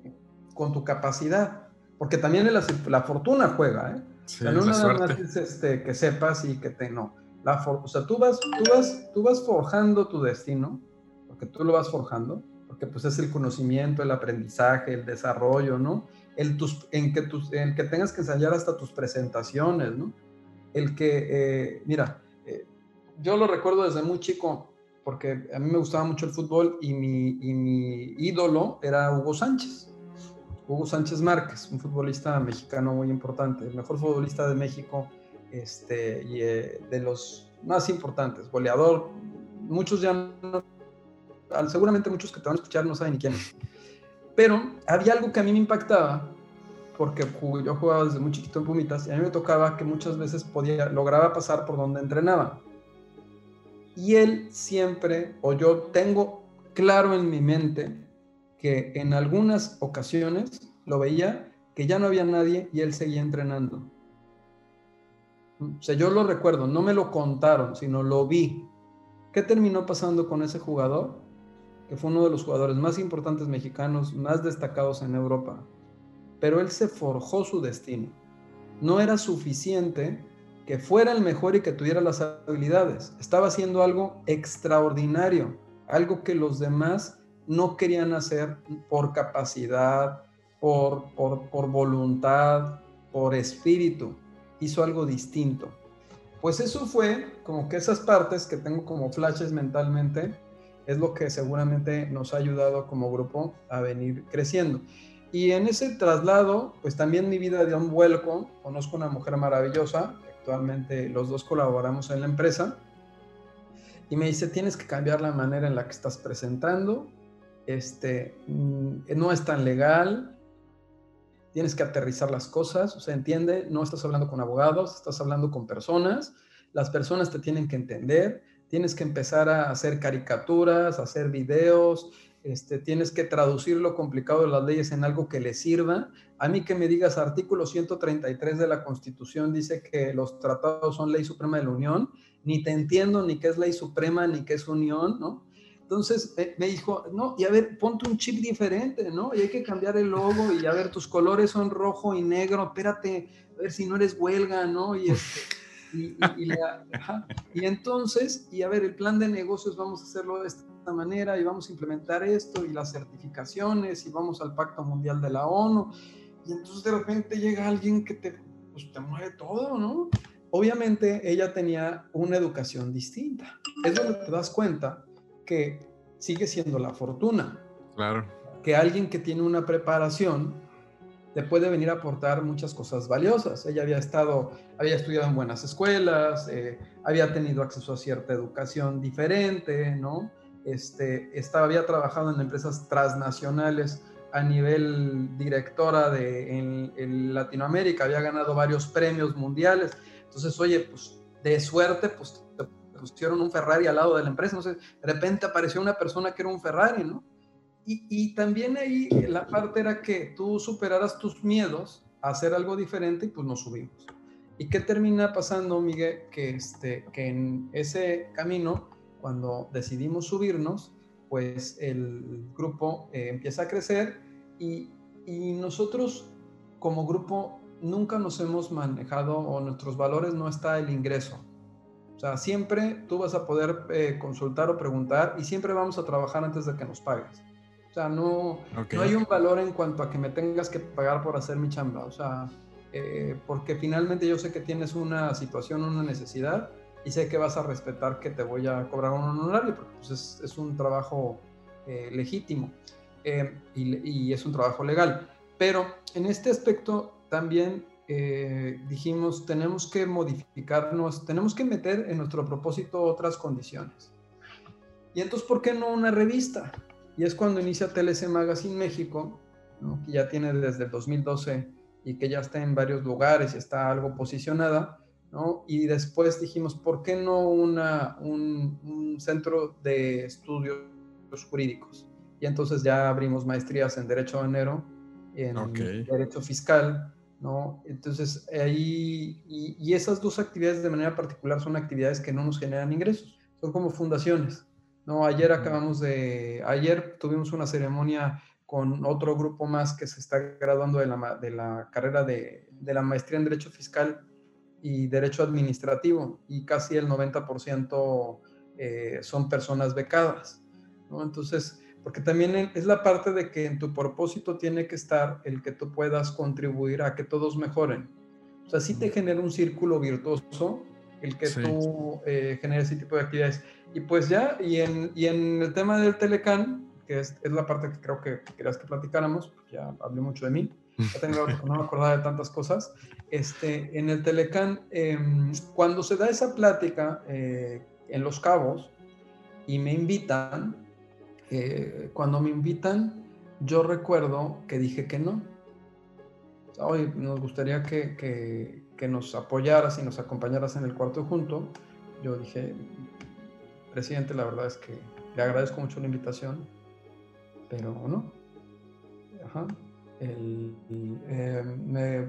[SPEAKER 4] con tu capacidad, porque también la, la fortuna juega, ¿eh? no nada más es este, que sepas y que te no. La o sea, tú vas, tú, vas, tú vas forjando tu destino, porque tú lo vas forjando, porque pues es el conocimiento, el aprendizaje, el desarrollo, ¿no? El tus, en, que tus, en que tengas que ensayar hasta tus presentaciones, ¿no? El que, eh, mira, eh, yo lo recuerdo desde muy chico, porque a mí me gustaba mucho el fútbol y mi, y mi ídolo era Hugo Sánchez. Hugo Sánchez Márquez, un futbolista mexicano muy importante, el mejor futbolista de México este, y eh, de los más importantes, goleador. Muchos ya, no, seguramente muchos que te van a escuchar no saben ni quién. Pero había algo que a mí me impactaba, porque yo jugaba desde muy chiquito en Pumitas y a mí me tocaba que muchas veces podía, lograba pasar por donde entrenaba y él siempre, o yo tengo claro en mi mente, que en algunas ocasiones lo veía, que ya no había nadie y él seguía entrenando. O sea, yo lo recuerdo, no me lo contaron, sino lo vi. ¿Qué terminó pasando con ese jugador? Que fue uno de los jugadores más importantes mexicanos, más destacados en Europa. Pero él se forjó su destino. No era suficiente que fuera el mejor y que tuviera las habilidades. Estaba haciendo algo extraordinario, algo que los demás no querían hacer por capacidad, por, por, por voluntad, por espíritu hizo algo distinto. Pues eso fue como que esas partes que tengo como flashes mentalmente es lo que seguramente nos ha ayudado como grupo a venir creciendo. Y en ese traslado, pues también mi vida dio un vuelco. Conozco una mujer maravillosa, actualmente los dos colaboramos en la empresa, y me dice, tienes que cambiar la manera en la que estás presentando, este, mm, no es tan legal, tienes que aterrizar las cosas, o sea, entiende, no estás hablando con abogados, estás hablando con personas, las personas te tienen que entender, tienes que empezar a hacer caricaturas, a hacer videos, este, tienes que traducir lo complicado de las leyes en algo que le sirva. A mí que me digas, artículo 133 de la Constitución dice que los tratados son ley suprema de la Unión, ni te entiendo ni qué es ley suprema ni qué es unión, ¿no? Entonces me dijo, no, y a ver, ponte un chip diferente, ¿no? Y hay que cambiar el logo y a ver, tus colores son rojo y negro, espérate, a ver si no eres huelga, ¿no? Y, este, y, entonces, y a ver, el plan de negocios vamos a hacerlo de esta manera y vamos a implementar esto y las certificaciones y vamos al Pacto Mundial de la ONU. Y entonces de repente llega alguien que te, pues, te mueve todo, ¿no? Obviamente ella tenía una educación distinta. Es donde te das cuenta que sigue siendo la fortuna.
[SPEAKER 3] Claro.
[SPEAKER 4] Que alguien que tiene una preparación le puede venir a aportar muchas cosas valiosas. Ella había estado, había estudiado en buenas escuelas, eh, había tenido acceso a cierta educación diferente, ¿no? Este, estaba, había trabajado en empresas transnacionales a nivel directora de, en, en, Latinoamérica, había ganado varios premios mundiales. Entonces, oye, pues de suerte, pues pusieron un Ferrari al lado de la empresa, no sé, de repente apareció una persona que era un Ferrari, ¿no? Y, y también ahí la parte era que tú superaras tus miedos a hacer algo diferente y pues nos subimos. ¿Y qué termina pasando, Miguel? Que, este, que en ese camino, cuando decidimos subirnos, pues el grupo eh, empieza a crecer y, y nosotros como grupo nunca nos hemos manejado o nuestros valores no está el ingreso, o sea, siempre tú vas a poder eh, consultar o preguntar y siempre vamos a trabajar antes de que nos pagues. O sea, no, no hay un valor en cuanto a que me tengas que pagar por hacer mi chamba. O sea, eh, porque finalmente yo sé que tienes una situación, una necesidad y sé que vas a respetar que te voy a cobrar un honorario porque pues, es, es, un trabajo eh, legítimo y, y es un trabajo legal. Pero en este aspecto también eh, dijimos, tenemos que modificarnos, tenemos que meter en nuestro propósito otras condiciones. Y entonces, ¿por qué no una revista? Y es cuando inicia TLC Magazine México, que ya tiene desde el 2012 y que ya está en varios lugares y está algo posicionada, ¿no? Y después dijimos, ¿por qué no una, un, centro de estudios jurídicos? Y entonces ya abrimos maestrías en Derecho de Enero, en Derecho Fiscal, ¿no? Entonces, ahí, y, esas dos actividades de manera particular son actividades que no nos generan ingresos, son como fundaciones, ¿no? Ayer acabamos de, ayer tuvimos una ceremonia con otro grupo más que se está graduando de la, de la carrera de, de la maestría en Derecho Fiscal y Derecho Administrativo, y casi el 90% eh, son personas becadas, ¿no? Entonces, porque también es la parte de que en tu propósito tiene que estar el que tú puedas contribuir a que todos mejoren. O sea, sí te genera un círculo virtuoso el que tú eh, generes ese tipo de actividades. Y pues ya, y en, y en el tema del Telecan, que es, es, la parte que creo que querías que platicáramos, ya hablé mucho de mí, ya tengo, no me acordaba de tantas cosas. Este, en el Telecan, em, cuando se da esa plática eh, en Los Cabos y me invitan, cuando me invitan, yo recuerdo que dije que no. Hoy nos gustaría que, que, que, nos apoyaras y nos acompañaras en el cuarto junto. Yo dije, presidente, la verdad es que le agradezco mucho la invitación, pero no. Ajá. eh, me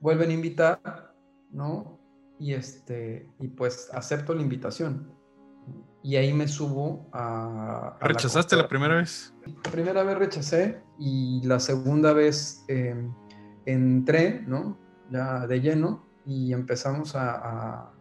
[SPEAKER 4] vuelven a invitar, ¿no? Y, este, y pues acepto la invitación. Y ahí me subo a...
[SPEAKER 3] ¿Rechazaste la, primera vez?
[SPEAKER 4] La primera vez rechacé y la segunda vez em, entré, ¿no? Ya de lleno y empezamos a,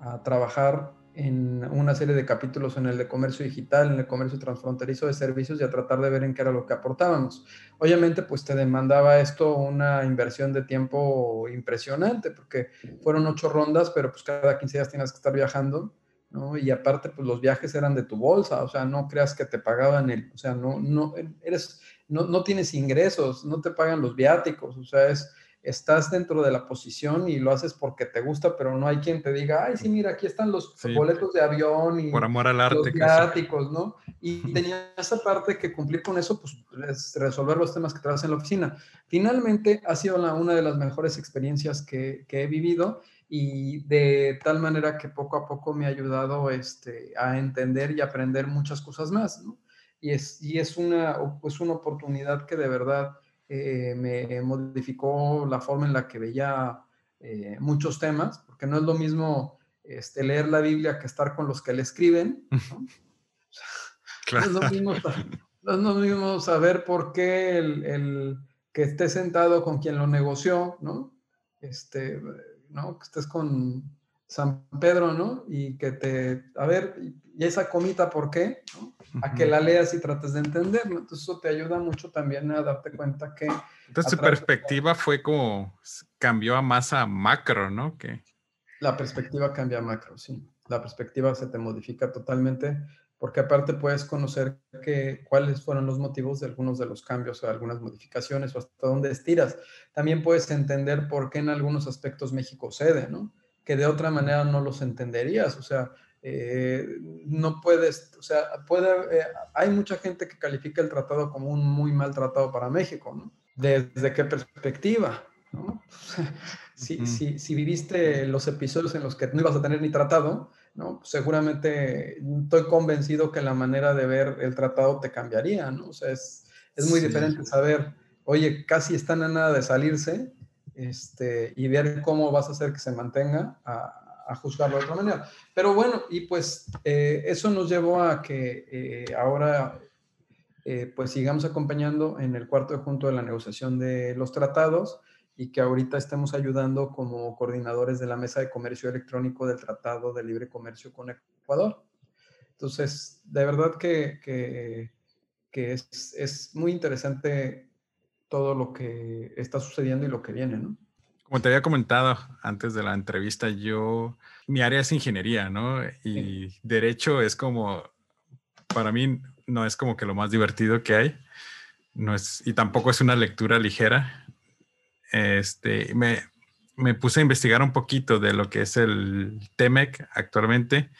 [SPEAKER 4] a trabajar en una serie de capítulos en el de comercio digital, en el comercio transfronterizo de servicios y a tratar de ver en qué era lo que aportábamos. Obviamente, pues te demandaba esto una inversión de tiempo impresionante, porque fueron ocho rondas, pero pues cada 15 días tienes que estar viajando, ¿no? Y aparte, pues los viajes eran de tu bolsa, o sea, no creas que te pagaban el, o sea, no, no, eres, no, no tienes ingresos, no te pagan los viáticos, o sea, es estás dentro de la posición y lo haces porque te gusta, pero no hay quien te diga, ay, sí, mira, aquí están los boletos de avión y
[SPEAKER 3] Por amor al arte,
[SPEAKER 4] los viáticos, ¿no? Y tenía esa parte que cumplir con eso, pues es resolver los temas que te en la oficina. Finalmente, ha sido una de las mejores experiencias que, que, he vivido y de tal manera que poco a poco me ha ayudado este, a entender y aprender muchas cosas más, ¿no? Y es, y es una, pues una oportunidad que de verdad eh, me modificó la forma en la que veía eh, muchos temas, porque no es lo mismo este, leer la Biblia que estar con los que le escriben. ¿no? es, lo mismo, no es lo mismo saber por qué el, el, que estés sentado con quien lo negoció, ¿no? Este, ¿no? Que estés con San Pedro, ¿no? Y que te, a ver, ¿y esa comita por qué? ¿no? a que la leas y trates de entenderlo. Entonces eso te ayuda mucho también a darte cuenta que...
[SPEAKER 3] Entonces tu perspectiva fue como, cambió a más a macro, ¿no? Que...
[SPEAKER 4] La perspectiva cambia a macro, sí. La perspectiva se te modifica totalmente porque aparte puedes conocer que, cuáles fueron los motivos de algunos de los cambios o algunas modificaciones o hasta dónde estiras. También puedes entender por qué en algunos aspectos México cede, ¿no? Que de otra manera no los entenderías. O sea, eh, no puedes, o sea, puede, eh, hay mucha gente que califica el tratado como un muy mal tratado para México, ¿no? ¿Desde qué perspectiva? ¿no? si, si, si, viviste los episodios en los que no ibas a tener ni tratado, ¿no? seguramente estoy convencido que la manera de ver el tratado te cambiaría, ¿no? O sea, es, es muy diferente saber, oye, casi están a nada de salirse este, y ver cómo vas a hacer que se mantenga a, a juzgarlo de otra manera. Pero bueno, y pues eh, eso nos llevó a que eh, ahora eh, pues sigamos acompañando en el cuarto junto de la negociación de los tratados y que ahorita estemos ayudando como coordinadores de la Mesa de Comercio Electrónico del Tratado de Libre Comercio con Ecuador. Entonces, de verdad que, que, que es, es muy interesante todo lo que está sucediendo y lo que viene, ¿no?
[SPEAKER 3] Como te había comentado antes de la entrevista, yo, mi área es ingeniería, ¿no? Y derecho es como, para mí, no es como que lo más divertido que hay. No es, y tampoco es una lectura ligera. Este, me, me puse a investigar un poquito de lo que es el TEMEC actualmente.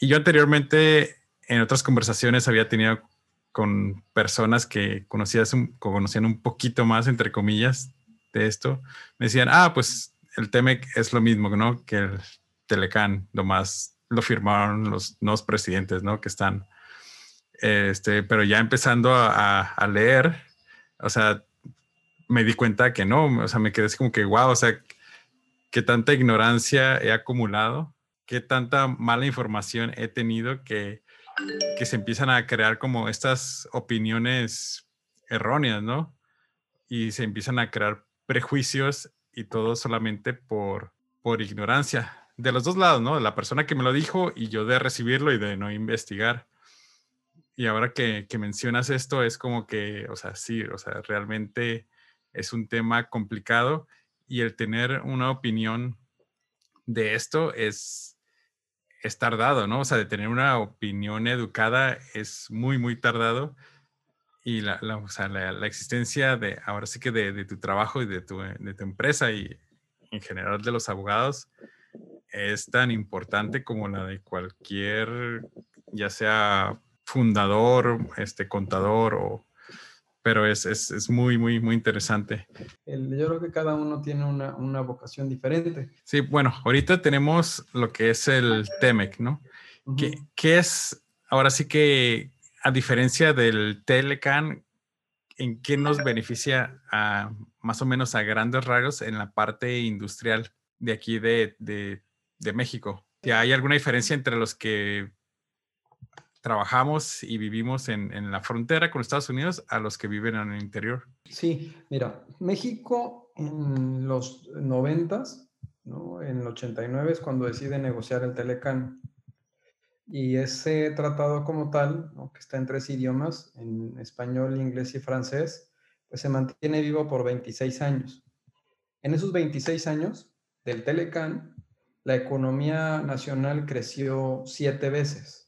[SPEAKER 3] Y yo anteriormente, en otras conversaciones, había tenido con personas que conocías conocían un poquito más, entre comillas, de esto, me decían, ah, pues el TEMEC es lo mismo, ¿no? Que el Telecan, lo más lo firmaron los nuevos presidentes, ¿no? Que están, este, pero ya empezando a, leer, o sea, me di cuenta que no, o sea, me quedé así como que, wow, o sea, qué tanta ignorancia he acumulado, qué tanta mala información he tenido que, que se empiezan a crear como estas opiniones erróneas, ¿no? Y se empiezan a crear prejuicios y todo solamente por, por ignorancia. De los dos lados, ¿no? De la persona que me lo dijo y yo de recibirlo y de no investigar. Y ahora que, que mencionas esto, es como que, o sea, sí, o sea, realmente es un tema complicado y el tener una opinión de esto es, es tardado, ¿no? O sea, de tener una opinión educada es muy, muy tardado y la, la, o sea, la, existencia de, ahora sí que de, de, tu trabajo y de tu, de tu empresa y en general de los abogados es tan importante como la de cualquier, ya sea fundador, este, contador o... Pero es, es, es muy, muy, muy interesante.
[SPEAKER 4] Yo creo que cada uno tiene una, una, vocación diferente.
[SPEAKER 3] Sí, bueno, ahorita tenemos lo que es el TEMEC, ¿no? Uh -huh. ¿Qué, ¿Qué es, ahora sí que, a diferencia del Telecan, en qué nos beneficia a, más o menos a grandes rasgos en la parte industrial de aquí de, de, de México. ¿Hay alguna diferencia entre los que trabajamos y vivimos en, en, la frontera con Estados Unidos a los que viven en el interior?
[SPEAKER 4] Sí, mira, México en los noventas, ¿no? en el 89 es cuando decide negociar el Telecan. Y ese tratado como tal, que está en tres idiomas, en español, inglés y francés, pues se mantiene vivo por 26 años. En esos 26 años del Telecan, la economía nacional creció siete veces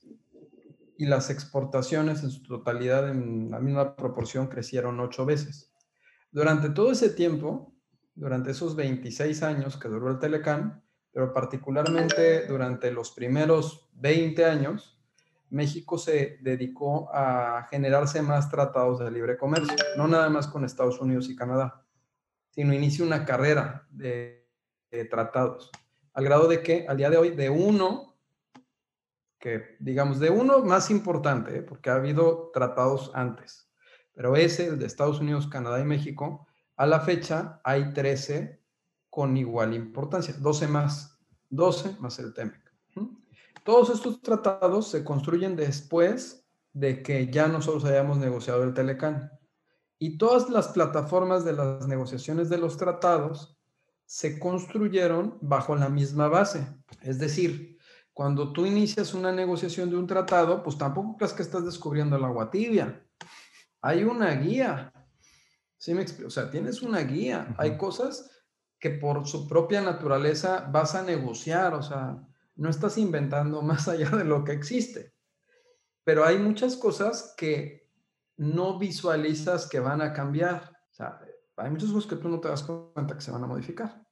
[SPEAKER 4] y las exportaciones en su totalidad en la misma proporción crecieron ocho veces. Durante todo ese tiempo, durante esos 26 años que duró el Telecan, pero particularmente durante los primeros 20 años, México se dedicó a generarse más tratados de libre comercio, no nada más con Estados Unidos y Canadá, sino inició una carrera de, tratados, al grado de que al día de hoy, de uno, que digamos, de uno más importante, ¿eh? porque ha habido tratados antes, pero ese, el de Estados Unidos, Canadá y México, a la fecha hay 13 con igual importancia, 12 más, 12 más el TEMEC. Todos estos tratados se construyen después de que ya nosotros hayamos negociado el Telecan. Y todas las plataformas de las negociaciones de los tratados se construyeron bajo la misma base. Es decir, cuando tú inicias una negociación de un tratado, pues tampoco crees que estás descubriendo el agua tibia. Hay una guía. ¿Sí me explico? O sea, tienes una guía. Hay cosas que por su propia naturaleza vas a negociar, o sea, no estás inventando más allá de lo que existe. Pero hay muchas cosas que no visualizas que van a cambiar. O sea, hay muchas cosas que tú no te das cuenta que se van a modificar.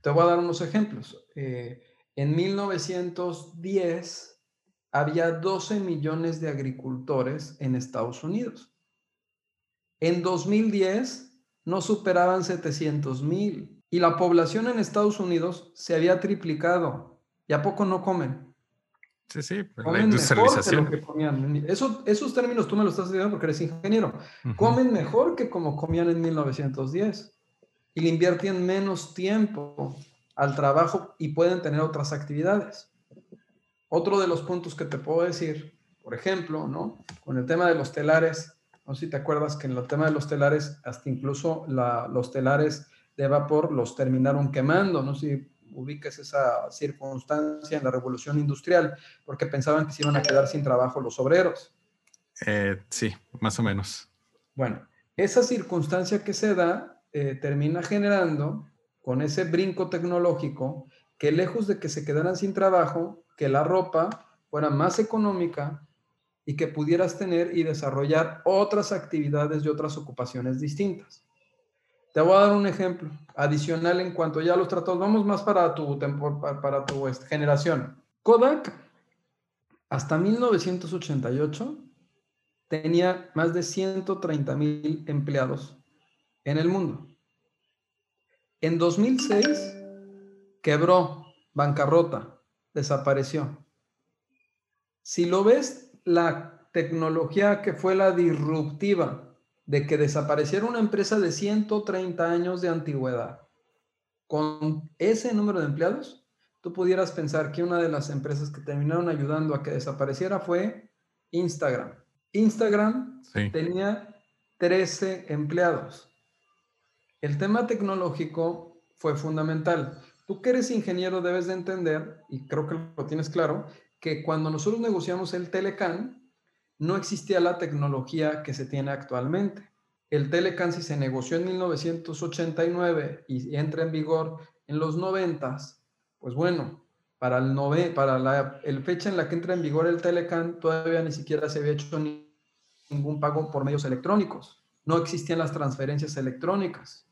[SPEAKER 4] Te voy a dar unos ejemplos. Eh, en 1910 había 12 millones de agricultores en Estados Unidos. En 2010 no superaban 700 mil. Y la población en Estados Unidos se había triplicado. ¿Y a poco no comen?
[SPEAKER 3] Sí, sí, pues, la industrialización.
[SPEAKER 4] Eso, esos términos tú me los estás diciendo porque eres ingeniero. Comen mejor que como comían en 1910. Y le invierten menos tiempo al trabajo y pueden tener otras actividades. Otro de los puntos que te puedo decir, por ejemplo, ¿no? Con el tema de los telares, no sé si te acuerdas que en el tema de los telares, hasta incluso los telares de vapor los terminaron quemando. No sé si ubiques esa circunstancia en la revolución industrial, porque pensaban que se iban a quedar sin trabajo los obreros.
[SPEAKER 3] Eh, sí, más o menos.
[SPEAKER 4] Bueno, esa circunstancia que se da eh, termina generando con ese brinco tecnológico que lejos de que se quedaran sin trabajo, que la ropa fuera más económica y que pudieras tener y desarrollar otras actividades y otras ocupaciones distintas. Te voy a dar un ejemplo adicional en cuanto ya los tratados. Vamos más para tu, para tu este, generación. Kodak, hasta 1988, tenía más de 130 mil empleados en el mundo. En 2006, quebró, bancarrota, desapareció. Si lo ves, la tecnología que fue la disruptiva de que desapareciera una empresa de 130 años de antigüedad con ese número de empleados, tú pudieras pensar que una de las empresas que terminaron ayudando a que desapareciera fue Instagram. Instagram tenía 13 empleados. El tema tecnológico fue fundamental. Tú que eres ingeniero debes de entender, y creo que lo tienes claro, que cuando nosotros negociamos el Telecan, no existía la tecnología que se tiene actualmente. El Telecan si se negoció en 1989 y entra en vigor en los 90, pues bueno, para el, nove, para la fecha en la que entra en vigor el Telecan todavía ni siquiera se había hecho ningún pago por medios electrónicos. No existían las transferencias electrónicas.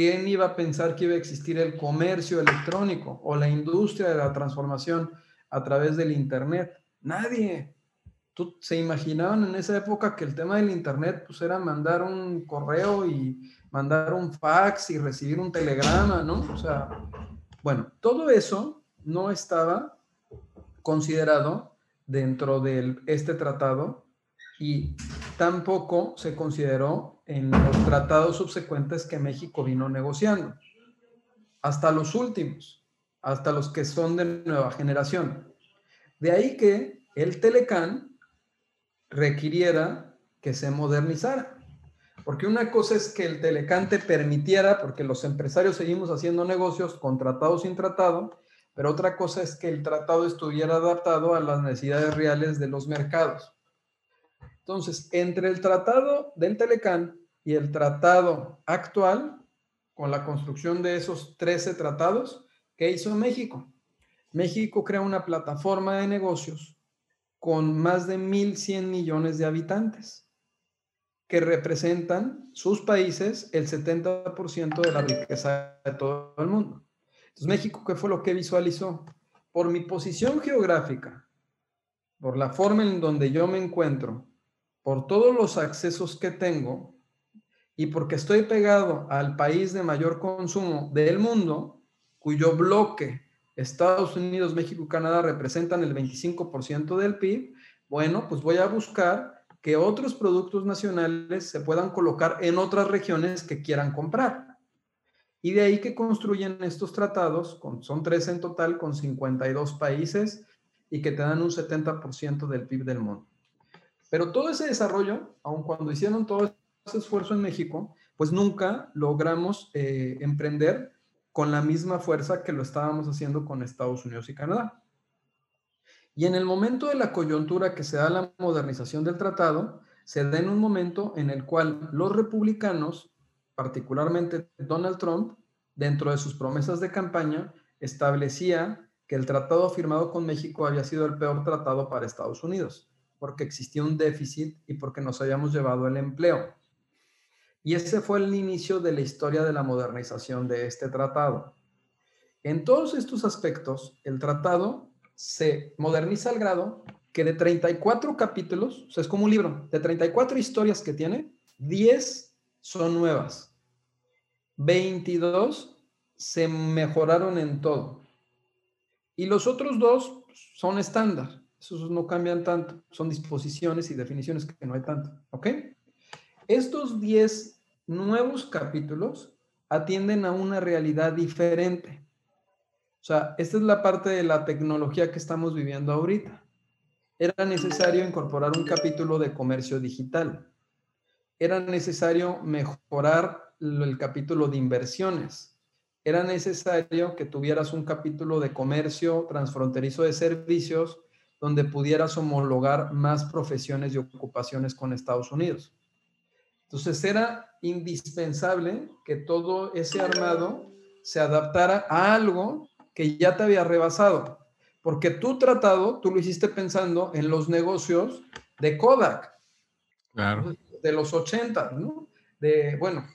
[SPEAKER 4] ¿Quién iba a pensar que iba a existir el comercio electrónico o la industria de la transformación a través del Internet? Nadie se imaginaban en esa época que el tema del internet pues era mandar un correo y mandar un fax y recibir un telegrama, ¿no? O sea, bueno, todo eso no estaba considerado dentro de este tratado y tampoco se consideró en los tratados subsecuentes que México vino negociando, hasta los últimos, hasta los que son de nueva generación. De ahí que el Telecán requiriera que se modernizara. Porque una cosa es que el Telecán te permitiera, porque los empresarios seguimos haciendo negocios con tratado sin tratado, pero otra cosa es que el tratado estuviera adaptado a las necesidades reales de los mercados. Entonces, entre el tratado del Telecán y el tratado actual, con la construcción de esos 13 tratados, ¿qué hizo México? México crea una plataforma de negocios con más de 1.100 millones de habitantes, que representan sus países el 70% de la riqueza de todo el mundo. Entonces, México, ¿qué fue lo que visualizó? Por mi posición geográfica, por la forma en donde yo me encuentro, por todos los accesos que tengo y porque estoy pegado al país de mayor consumo del mundo, cuyo bloque Estados Unidos, México y Canadá representan el 25% del PIB, bueno, pues voy a buscar que otros productos nacionales se puedan colocar en otras regiones que quieran comprar. Y de ahí que construyen estos tratados, son tres en total, con 52 países y que te dan un 70% del PIB del mundo. Pero todo ese desarrollo, aun cuando hicieron todo ese esfuerzo en México, pues nunca logramos eh, emprender con la misma fuerza que lo estábamos haciendo con Estados Unidos y Canadá. Y en el momento de la coyuntura que se da la modernización del tratado, se da en un momento en el cual los republicanos, particularmente Donald Trump, dentro de sus promesas de campaña, establecía que el tratado firmado con México había sido el peor tratado para Estados Unidos, porque existía un déficit y porque nos habíamos llevado el empleo. Y ese fue el inicio de la historia de la modernización de este tratado. En todos estos aspectos, el tratado se moderniza al grado que de 34 capítulos, o sea, es como un libro, de 34 historias que tiene, 10 son nuevas. 22 se mejoraron en todo. Y los otros dos son estándar. Esos no cambian tanto. Son disposiciones y definiciones que no hay tanto. ¿Ok? Estos 10 nuevos capítulos atienden a una realidad diferente. O sea, esta es la parte de la tecnología que estamos viviendo ahorita. Era necesario incorporar un capítulo de comercio digital. Era necesario mejorar el capítulo de inversiones. Era necesario que tuvieras un capítulo de comercio transfronterizo de servicios donde pudieras homologar más profesiones y ocupaciones con Estados Unidos. Entonces era indispensable que todo ese armado se adaptara a algo que ya te había rebasado, porque tu tratado, tú lo hiciste pensando en los negocios de Kodak,
[SPEAKER 3] claro.
[SPEAKER 4] de los 80, ¿no? De, bueno,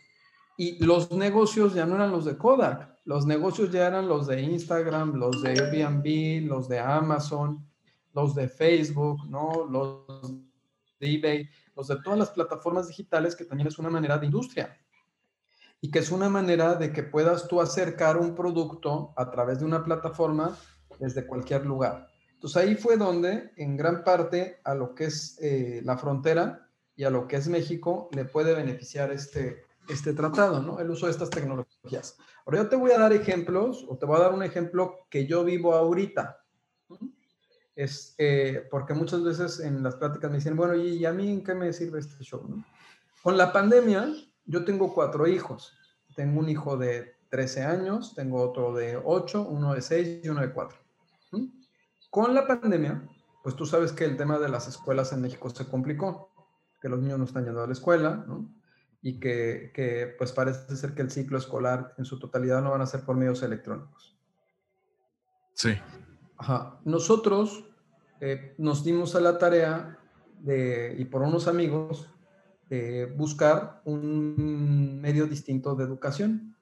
[SPEAKER 4] y los negocios ya no eran los de Kodak, los negocios ya eran los de Instagram, los de Airbnb, los de Amazon, los de Facebook, ¿no? Los de eBay los de todas las plataformas digitales, que también es una manera de industria y que es una manera de que puedas tú acercar un producto a través de una plataforma desde cualquier lugar. Entonces ahí fue donde en gran parte a lo que es eh, la frontera y a lo que es México le puede beneficiar este, este tratado, ¿no? El uso de estas tecnologías. Ahora yo te voy a dar ejemplos o te voy a dar un ejemplo que yo vivo ahorita es eh, porque muchas veces en las pláticas me dicen, bueno, ¿y a mí en qué me sirve este show? Con la pandemia, yo tengo cuatro hijos. Tengo un hijo de 13 años, tengo otro de 8, uno de 6 y uno de 4. Con la pandemia, pues tú sabes que el tema de las escuelas en México se complicó, que los niños no están yendo a la escuela. Y que, que pues parece ser que el ciclo escolar en su totalidad no van a ser por medios electrónicos.
[SPEAKER 3] Sí.
[SPEAKER 4] Nosotros eh, nos dimos a la tarea de, y por unos amigos, de buscar un medio distinto de educación.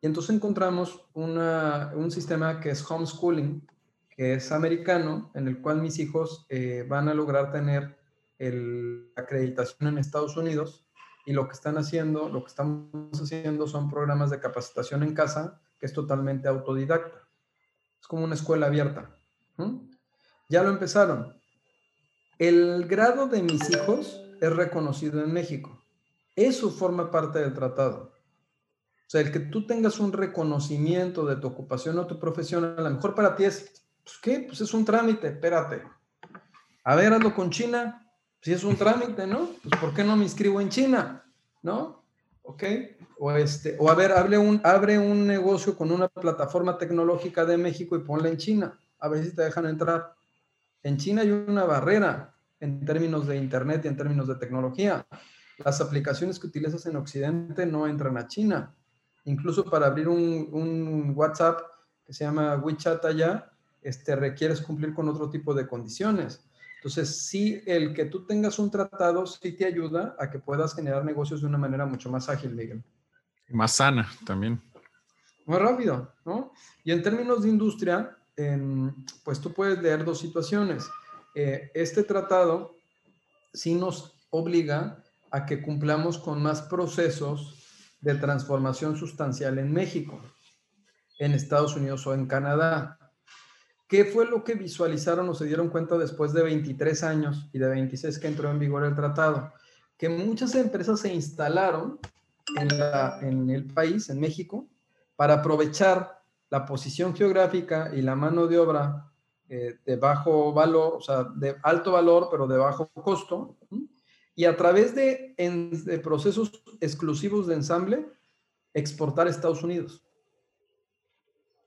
[SPEAKER 4] Y entonces encontramos un sistema que es homeschooling, que es americano, en el cual mis hijos eh, van a lograr tener la acreditación en Estados Unidos y lo que están haciendo, lo que estamos haciendo son programas de capacitación en casa, que es totalmente autodidacta. Es como una escuela abierta. Ya lo empezaron. El grado de mis hijos es reconocido en México. Eso forma parte del tratado. O sea, el que tú tengas un reconocimiento de tu ocupación o tu profesión, a lo mejor para ti es, pues, ¿qué? Pues es un trámite, espérate. A ver, hazlo con China. Si es un trámite, ¿no? Pues ¿por qué no me inscribo en China? ¿No? ¿Ok? O, este, o a ver, abre un, abre un negocio con una plataforma tecnológica de México y ponla en China. A ver si te dejan entrar. En China hay una barrera en términos de Internet y en términos de tecnología. Las aplicaciones que utilizas en Occidente no entran a China. Incluso para abrir un, un WhatsApp que se llama WeChat allá, este, requieres cumplir con otro tipo de condiciones. Entonces, sí, el que tú tengas un tratado sí te ayuda a que puedas generar negocios de una manera mucho más ágil, Miguel.
[SPEAKER 3] Más sana también.
[SPEAKER 4] Más rápido, ¿no? Y en términos de industria, pues tú puedes leer dos situaciones. Eh, este tratado sí nos obliga a que cumplamos con más procesos de transformación sustancial en México, en Estados Unidos o en Canadá. ¿Qué fue lo que visualizaron o se dieron cuenta después de 23 años y de 26 que entró en vigor el tratado? Que muchas empresas se instalaron en, el país, en México, para aprovechar la posición geográfica y la mano de obra eh, de bajo valor, o sea, de alto valor, pero de bajo costo, y a través de, de procesos exclusivos de ensamble, exportar a Estados Unidos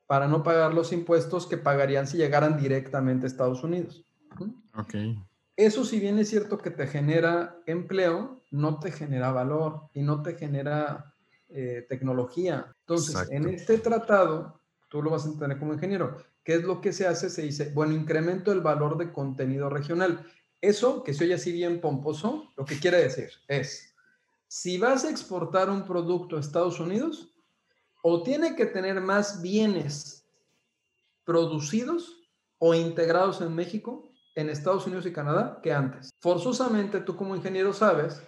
[SPEAKER 4] para no pagar los impuestos que pagarían si llegaran directamente a Estados Unidos.
[SPEAKER 3] Ok.
[SPEAKER 4] Eso si bien es cierto que te genera empleo, no te genera valor y no te genera eh, tecnología. Entonces, en este tratado, tú lo vas a entender como ingeniero, ¿qué es lo que se hace? Se dice, bueno, incremento el valor de contenido regional. Eso, que se oye así bien pomposo, lo que quiere decir es, si vas a exportar un producto a Estados Unidos, o tiene que tener más bienes producidos o integrados en México, en Estados Unidos y Canadá que antes. Forzosamente tú como ingeniero sabes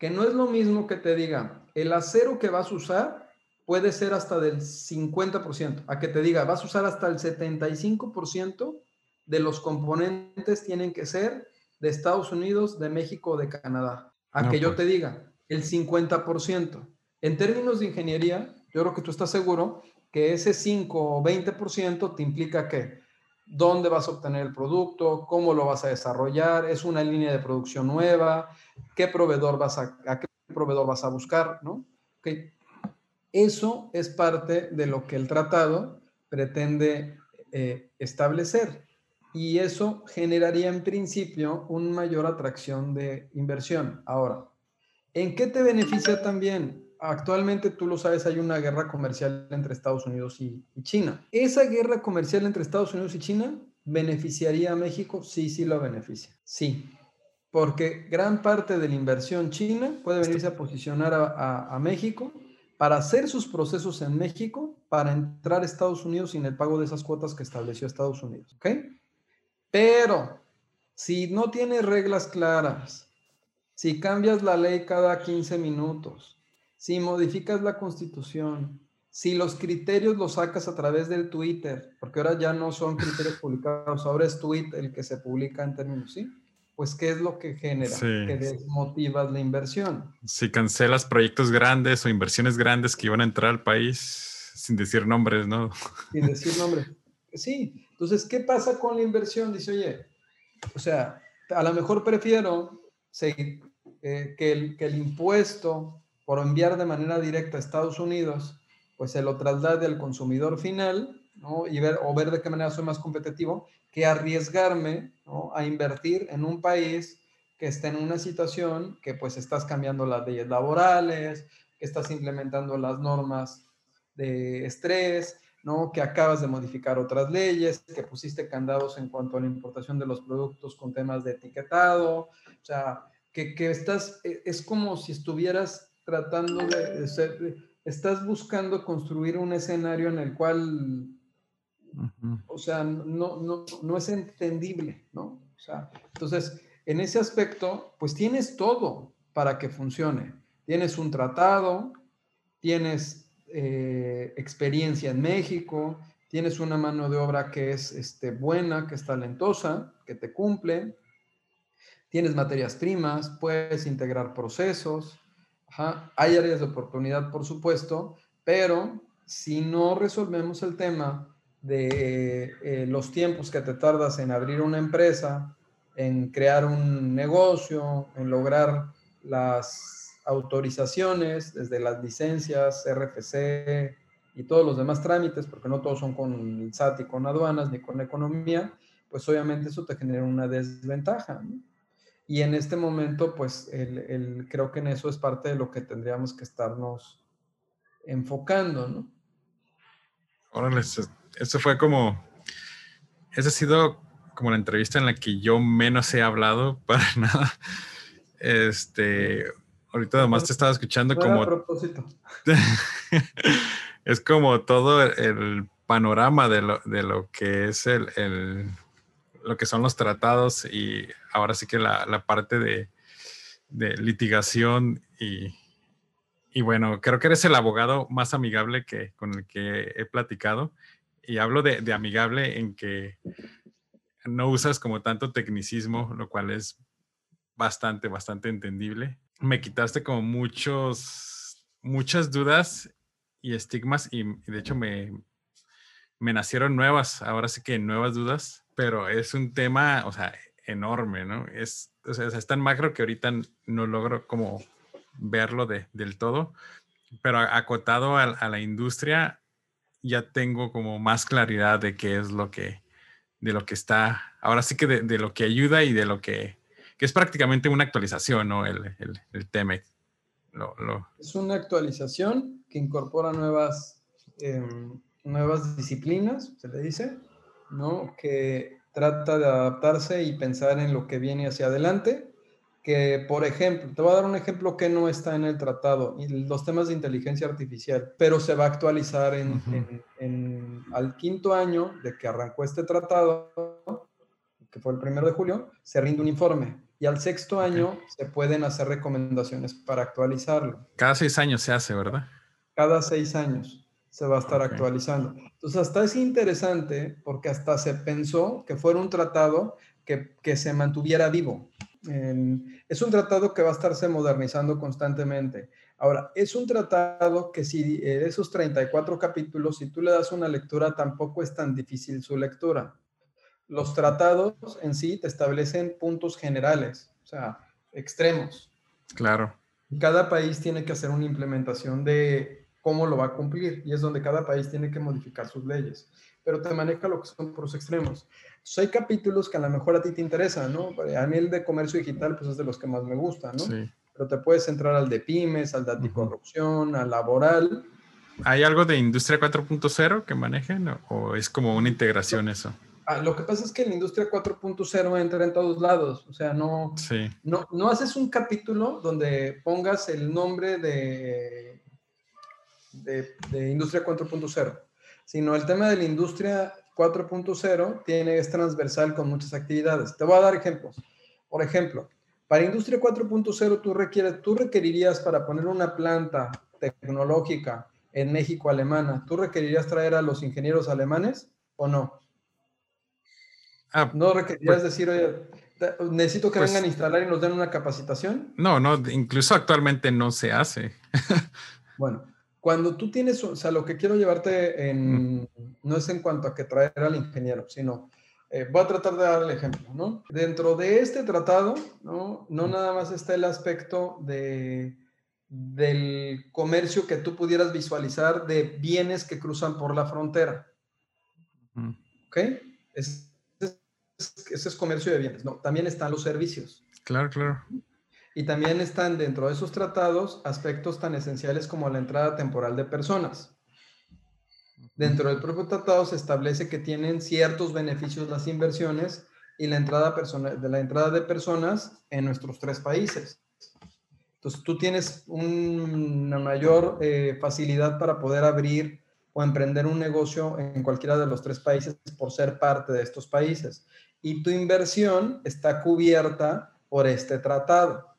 [SPEAKER 4] que no es lo mismo que te diga, el acero que vas a usar puede ser hasta del 50%, a que te diga, vas a usar hasta el 75% de los componentes tienen que ser de Estados Unidos, de México o de Canadá. A que yo te diga, el 50%. En términos de ingeniería, yo creo que tú estás seguro que ese 5 o 20% te implica que dónde vas a obtener el producto, cómo lo vas a desarrollar, es una línea de producción nueva, qué proveedor vas a, qué proveedor vas a buscar, ¿no? Okay. Eso es parte de lo que el tratado pretende eh, establecer y eso generaría en principio una mayor atracción de inversión. Ahora, ¿en qué te beneficia también? Actualmente tú lo sabes, hay una guerra comercial entre Estados Unidos y, China. ¿Esa guerra comercial entre Estados Unidos y China beneficiaría a México? Sí, sí lo beneficia. Sí, porque gran parte de la inversión china puede venirse a posicionar a, México para hacer sus procesos en México, para entrar a Estados Unidos sin el pago de esas cuotas que estableció Estados Unidos. ¿Ok? Pero si no tienes reglas claras, si cambias la ley cada 15 minutos, si modificas la constitución, si los criterios los sacas a través del Twitter, porque ahora ya no son criterios publicados, ahora es tweet el que se publica en términos, ¿sí? Pues, ¿qué es lo que genera? Que desmotivas la inversión.
[SPEAKER 3] Si cancelas proyectos grandes o inversiones grandes que iban a entrar al país, sin decir nombres, ¿no?
[SPEAKER 4] Sin decir nombres. Sí. Entonces, ¿qué pasa con la inversión? Dice, oye, o sea, a lo mejor prefiero seguir, eh, que, el, que el impuesto por enviar de manera directa a Estados Unidos, pues se lo traslade al consumidor final, ¿no? Y ver, o ver de qué manera soy más competitivo, que arriesgarme ¿no? a invertir en un país que está en una situación que pues estás cambiando las leyes laborales, que estás implementando las normas de estrés, ¿no? que acabas de modificar otras leyes, que pusiste candados en cuanto a la importación de los productos con temas de etiquetado, o sea, que, que estás, e, es como si estuvieras tratando de, ser, estás buscando construir un escenario en el cual, o sea, no, no, no es entendible, ¿no? O sea, entonces, en ese aspecto, pues tienes todo para que funcione. Tienes un tratado, tienes eh, experiencia en México, tienes una mano de obra que es este, buena, que es talentosa, que te cumple, tienes materias primas, puedes integrar procesos, hay áreas de oportunidad, por supuesto, pero si no resolvemos el tema de eh, los tiempos que te tardas en abrir una empresa, en crear un negocio, en lograr las autorizaciones, desde las licencias, RFC y todos los demás trámites, porque no todos son con SAT y con aduanas ni con economía, pues obviamente eso te genera una desventaja. Y en este momento, pues el, creo que en eso es parte de lo que tendríamos que estarnos enfocando, ¿no?
[SPEAKER 3] Órale, eso fue como, esa ha sido como la entrevista en la que yo menos he hablado para nada. Este, ahorita además te estaba escuchando como...
[SPEAKER 4] A propósito.
[SPEAKER 3] es como todo el panorama de lo, de lo que es el, el, lo que son los tratados y ahora sí que la, parte de, litigación y, y, bueno, creo que eres el abogado más amigable que con el que he platicado y hablo de, amigable en que no usas como tanto tecnicismo, lo cual es bastante, bastante entendible. Me quitaste como muchos, muchas dudas y estigmas y, de hecho me, me nacieron nuevas, ahora sí que nuevas dudas, pero es un tema, o sea, enorme, ¿no? Es, o sea, es tan macro que ahorita no logro como verlo de, del todo, pero acotado a, la industria ya tengo como más claridad de qué es lo que, de lo que está, ahora sí que de, lo que ayuda y de lo que, que es prácticamente una actualización, ¿no? El, el, el TEMEC. Lo, lo...
[SPEAKER 4] Es una actualización que incorpora nuevas, em, nuevas disciplinas, se le dice, ¿no? Que trata de adaptarse y pensar en lo que viene hacia adelante. Que, por ejemplo, te voy a dar un ejemplo que no está en el tratado, los temas de inteligencia artificial, pero se va a actualizar en, al quinto año de que arrancó este tratado, que fue el primero de julio, se rinde un informe. Y al sexto año se pueden hacer recomendaciones para actualizarlo.
[SPEAKER 3] Cada seis años se hace, ¿verdad?
[SPEAKER 4] Cada seis años se va a estar actualizando. Entonces, hasta es interesante porque hasta se pensó que fuera un tratado que, que se mantuviera vivo. es un tratado que va a estarse modernizando constantemente. Ahora, es un tratado que si de esos 34 capítulos, si tú le das una lectura, tampoco es tan difícil su lectura. Los tratados en sí te establecen puntos generales, o sea, extremos.
[SPEAKER 3] Claro.
[SPEAKER 4] Cada país tiene que hacer una implementación de cómo lo va a cumplir y es donde cada país tiene que modificar sus leyes, pero te maneja lo que son por los extremos. Entonces, hay capítulos que a lo mejor a ti te interesan, ¿no? A mí el de comercio digital, pues es de los que más me gusta, ¿no? Sí. Pero te puedes entrar al de pymes, al de anticorrupción, al laboral.
[SPEAKER 3] ¿Hay algo de industria 4.0 que manejen o es como una integración eso?
[SPEAKER 4] Ah, lo que pasa es que la industria 4.0 entra en todos lados, o sea, no, no, no haces un capítulo donde pongas el nombre de de, Industria 4.0, sino el tema de la Industria 4.0 tiene, es transversal con muchas actividades. Te voy a dar ejemplos. Por ejemplo, para Industria 4.0 tú, requieres, tú requerirías para poner una planta tecnológica en México alemana, ¿tú requerirías traer a los ingenieros alemanes o no? Ah, ¿No requerirías pues decir, oye, necesito que pues vengan a instalar y nos den una capacitación?
[SPEAKER 3] No, no, incluso actualmente no se hace.
[SPEAKER 4] bueno, cuando tú tienes, o sea, lo que quiero llevarte en, no es en cuanto a que traer al ingeniero, sino, eh, voy a tratar de dar el ejemplo, ¿no? Dentro de este tratado, ¿no? No nada más está el aspecto de, del comercio que tú pudieras visualizar de bienes que cruzan por la frontera. ¿Ok? ese es comercio de bienes, ¿no? También están los servicios.
[SPEAKER 3] Claro, claro.
[SPEAKER 4] Y también están dentro de esos tratados aspectos tan esenciales como la entrada temporal de personas. Dentro del propio tratado se establece que tienen ciertos beneficios las inversiones y la entrada, de personas en nuestros tres países. Entonces tú tienes una mayor eh, facilidad para poder abrir o emprender un negocio en cualquiera de los tres países por ser parte de estos países. Y tu inversión está cubierta por este tratado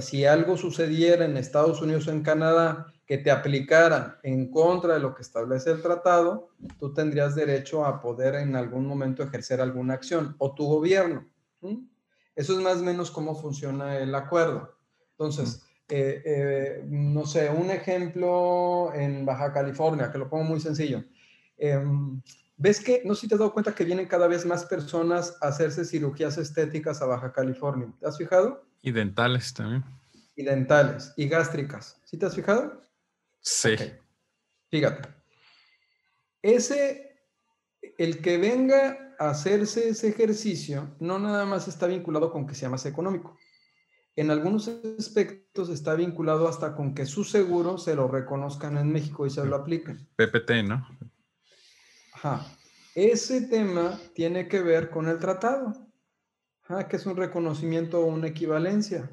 [SPEAKER 4] si algo sucediera en Estados Unidos o en Canadá que te aplicara en contra de lo que establece el tratado, tú tendrías derecho a poder en algún momento ejercer alguna acción o tu gobierno. Eso es más o menos cómo funciona el acuerdo. Entonces, eh, eh, no sé, un ejemplo en Baja California, que lo pongo muy sencillo. Em, ¿Ves que, no sé si te has dado cuenta que vienen cada vez más personas a hacerse cirugías estéticas a Baja California? ¿Te has fijado?
[SPEAKER 3] Y dentales también.
[SPEAKER 4] Y dentales y gástricas. ¿Sí te has fijado?
[SPEAKER 3] Sí.
[SPEAKER 4] Fíjate. Ese, el que venga a hacerse ese ejercicio, no nada más está vinculado con que sea más económico. En algunos aspectos está vinculado hasta con que su seguro se lo reconozcan en México y se lo apliquen.
[SPEAKER 3] PPT, ¿no?
[SPEAKER 4] Ajá. Ese tema tiene que ver con el tratado, que es un reconocimiento o una equivalencia.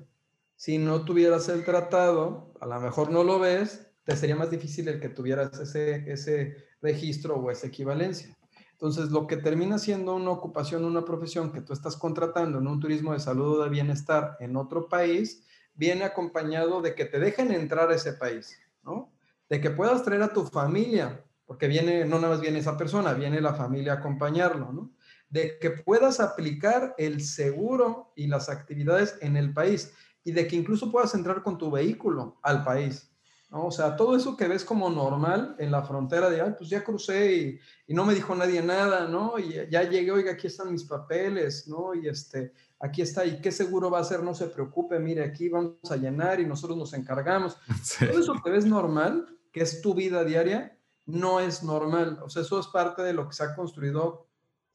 [SPEAKER 4] Si no tuvieras el tratado, a lo mejor no lo ves, te sería más difícil el que tuvieras ese, ese registro o esa equivalencia. Entonces, lo que termina siendo una ocupación, una profesión que tú estás contratando en un turismo de salud o de bienestar en otro país, viene acompañado de que te dejen entrar a ese país, ¿no? De que puedas traer a tu familia, porque viene, no nada más viene esa persona, viene la familia a acompañarlo, ¿no? De que puedas aplicar el seguro y las actividades en el país y de que incluso puedas entrar con tu vehículo al país. ¿no? O sea, todo eso que ves como normal en la frontera de, Ay, pues ya crucé y, y, no me dijo nadie nada, ¿no? Y ya llegué, oiga, aquí están mis papeles, ¿no? Y este, aquí está, ¿y qué seguro va a ser? No se preocupe, mire, aquí vamos a llenar y nosotros nos encargamos. Todo eso que ves normal, que es tu vida diaria, no es normal. O sea, eso es parte de lo que se ha construido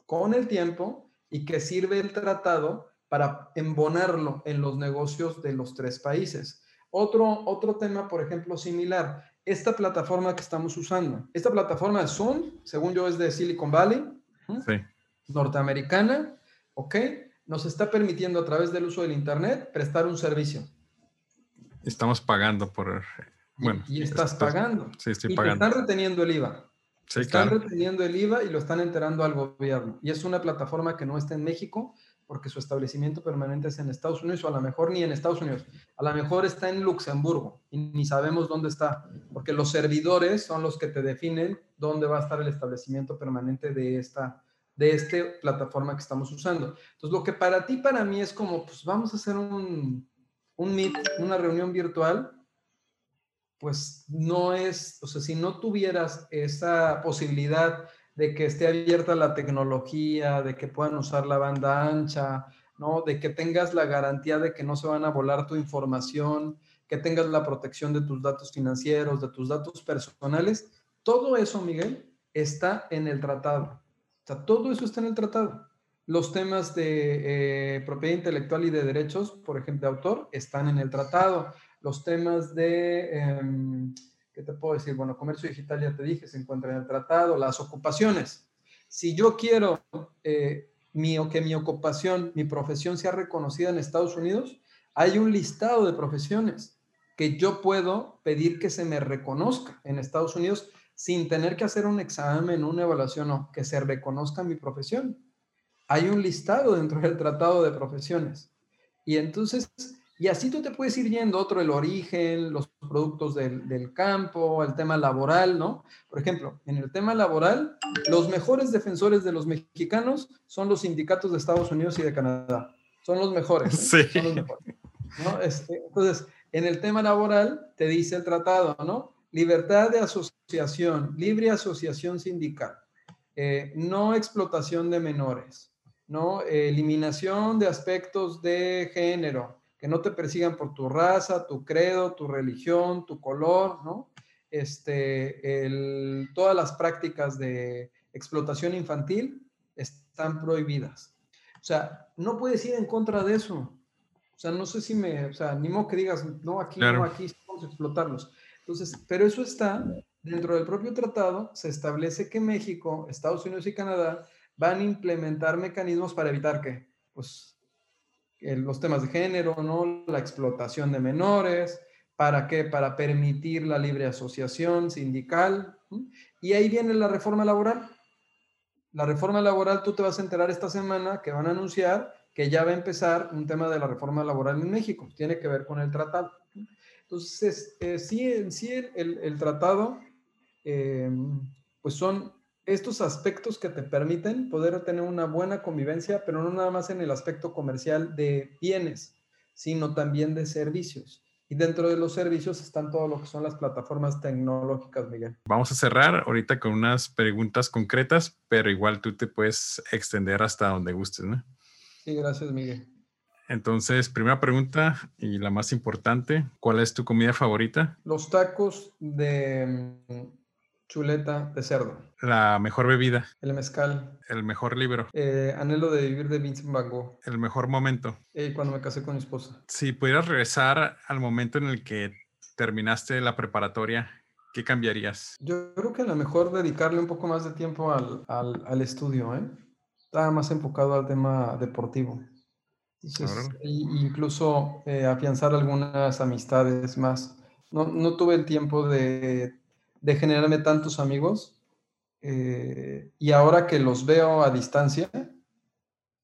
[SPEAKER 4] con el tiempo y que sirve el tratado para embonarlo en los negocios de los tres países. Otro, otro tema, por ejemplo, similar, esta plataforma que estamos usando. Esta plataforma es Zoom, según yo es de Silicon Valley, norteamericana, ¿ok? Nos está permitiendo a través del uso del Internet prestar un servicio.
[SPEAKER 3] Estamos pagando por... Bueno,
[SPEAKER 4] y, estás pagando.
[SPEAKER 3] Sí, estoy
[SPEAKER 4] y
[SPEAKER 3] pagando.
[SPEAKER 4] están reteniendo el IVA.
[SPEAKER 3] Sí,
[SPEAKER 4] están
[SPEAKER 3] claro.
[SPEAKER 4] reteniendo el IVA y lo están enterando al gobierno. Y es una plataforma que no está en México, porque su establecimiento permanente es en Estados Unidos, o a lo mejor ni en Estados Unidos, a lo mejor está en Luxemburgo y ni sabemos dónde está, porque los servidores son los que te definen dónde va a estar el establecimiento permanente de esta de esta plataforma que estamos usando. Entonces, lo que para ti, para mí es como, pues vamos a hacer un, un meet, una reunión virtual, pues no es, o sea, si no tuvieras esa posibilidad de que esté abierta la tecnología, de que puedan usar la banda ancha, ¿no? De que tengas la garantía de que no se van a volar tu información, que tengas la protección de tus datos financieros, de tus datos personales. Todo eso, Miguel, está en el tratado. O sea, todo eso está en el tratado. Los temas de eh, propiedad intelectual y de derechos, por ejemplo, de autor, están en el tratado. Los temas de... Eh, ¿qué te puedo decir? Bueno, comercio digital ya te dije, se encuentra en el tratado, las ocupaciones. Si yo quiero eh, que mi ocupación, mi profesión sea reconocida en Estados Unidos, hay un listado de profesiones que yo puedo pedir que se me reconozca en Estados Unidos sin tener que hacer un examen, una evaluación, no, que se reconozca mi profesión. Hay un listado dentro del tratado de profesiones. Y entonces y así tú te puedes ir yendo otro, el origen, los productos del, del, campo, el tema laboral, ¿no? Por ejemplo, en el tema laboral, los mejores defensores de los mexicanos son los sindicatos de Estados Unidos y de Canadá. Son los mejores. ¿eh?
[SPEAKER 3] Sí.
[SPEAKER 4] Son los mejores. ¿no? Este, entonces, en el tema laboral, te dice el tratado, ¿no? Libertad de asociación, libre asociación sindical, eh, no explotación de menores, ¿no? Eh, eliminación de aspectos de género, que no te persigan por tu raza, tu credo, tu religión, tu color, ¿no? Este, el, todas las prácticas de explotación infantil están prohibidas. O sea, no puedes ir en contra de eso. O sea, no sé si me, o sea, ni modo que digas, no, aquí, claro. no, aquí vamos a explotarlos. Entonces, pero eso está dentro del propio tratado, se establece que México, Estados Unidos y Canadá van a implementar mecanismos para evitar que, pues, los temas de género, ¿no? La explotación de menores, ¿para qué? Para permitir la libre asociación sindical. Y ahí viene la reforma laboral. La reforma laboral, tú te vas a enterar esta semana que van a anunciar que ya va a empezar un tema de la reforma laboral en México. Tiene que ver con el tratado. Entonces, eh, sí, sí el, el, el tratado, eh, pues son estos aspectos que te permiten poder tener una buena convivencia, pero no nada más en el aspecto comercial de bienes, sino también de servicios. Y dentro de los servicios están todo lo que son las plataformas tecnológicas, Miguel.
[SPEAKER 3] Vamos a cerrar ahorita con unas preguntas concretas, pero igual tú te puedes extender hasta donde gustes, ¿no?
[SPEAKER 4] Sí, gracias, Miguel.
[SPEAKER 3] Entonces, primera pregunta y la más importante, ¿cuál es tu comida favorita?
[SPEAKER 4] Los tacos de chuleta de cerdo.
[SPEAKER 3] La mejor bebida.
[SPEAKER 4] El mezcal.
[SPEAKER 3] El mejor libro.
[SPEAKER 4] Eh, Anhelo de vivir de Vincent Van Gogh.
[SPEAKER 3] El mejor momento.
[SPEAKER 4] Eh, cuando me casé con mi esposa.
[SPEAKER 3] Si pudieras regresar al momento en el que terminaste la preparatoria, ¿qué cambiarías?
[SPEAKER 4] Yo creo que a lo mejor dedicarle un poco más de tiempo al, al, al estudio, ¿eh? Estaba más enfocado al tema deportivo incluso eh, afianzar algunas amistades más. No, no tuve el tiempo de, de generarme tantos amigos eh, y ahora que los veo a distancia,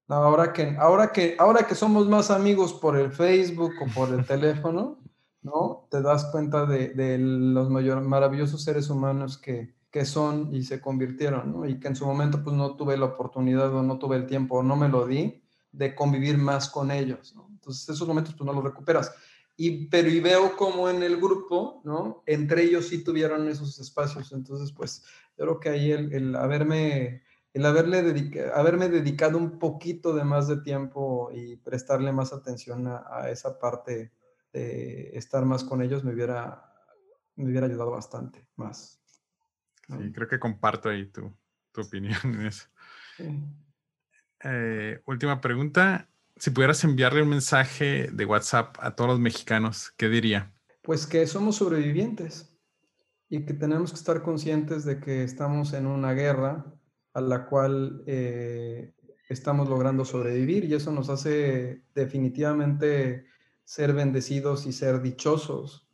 [SPEAKER 4] ahora que, ahora, que, ahora que somos más amigos por el Facebook o por el teléfono, ¿no? Te das cuenta de, de los mayor, maravillosos seres humanos que, que son y se convirtieron, ¿no? Y que en su momento pues no tuve la oportunidad o no tuve el tiempo o no me lo di de convivir más con ellos, ¿no? Entonces, esos momentos pues no los recuperas. Y, pero y veo como en el grupo, ¿no? Entre ellos sí tuvieron esos espacios. Entonces, pues, yo creo que ahí el, el haberme, el haberle dedica, haberme dedicado un poquito de más de tiempo y prestarle más atención a, esa parte de estar más con ellos me hubiera, me hubiera ayudado bastante más.
[SPEAKER 3] Sí, creo que comparto ahí tu, tu opinión en eso. Sí. Eh, última pregunta. Si pudieras enviarle un mensaje de WhatsApp a todos los mexicanos, ¿qué diría?
[SPEAKER 4] Pues que somos sobrevivientes y que tenemos que estar conscientes de que estamos en una guerra a la cual eh, estamos logrando sobrevivir y eso nos hace definitivamente ser bendecidos y ser dichosos.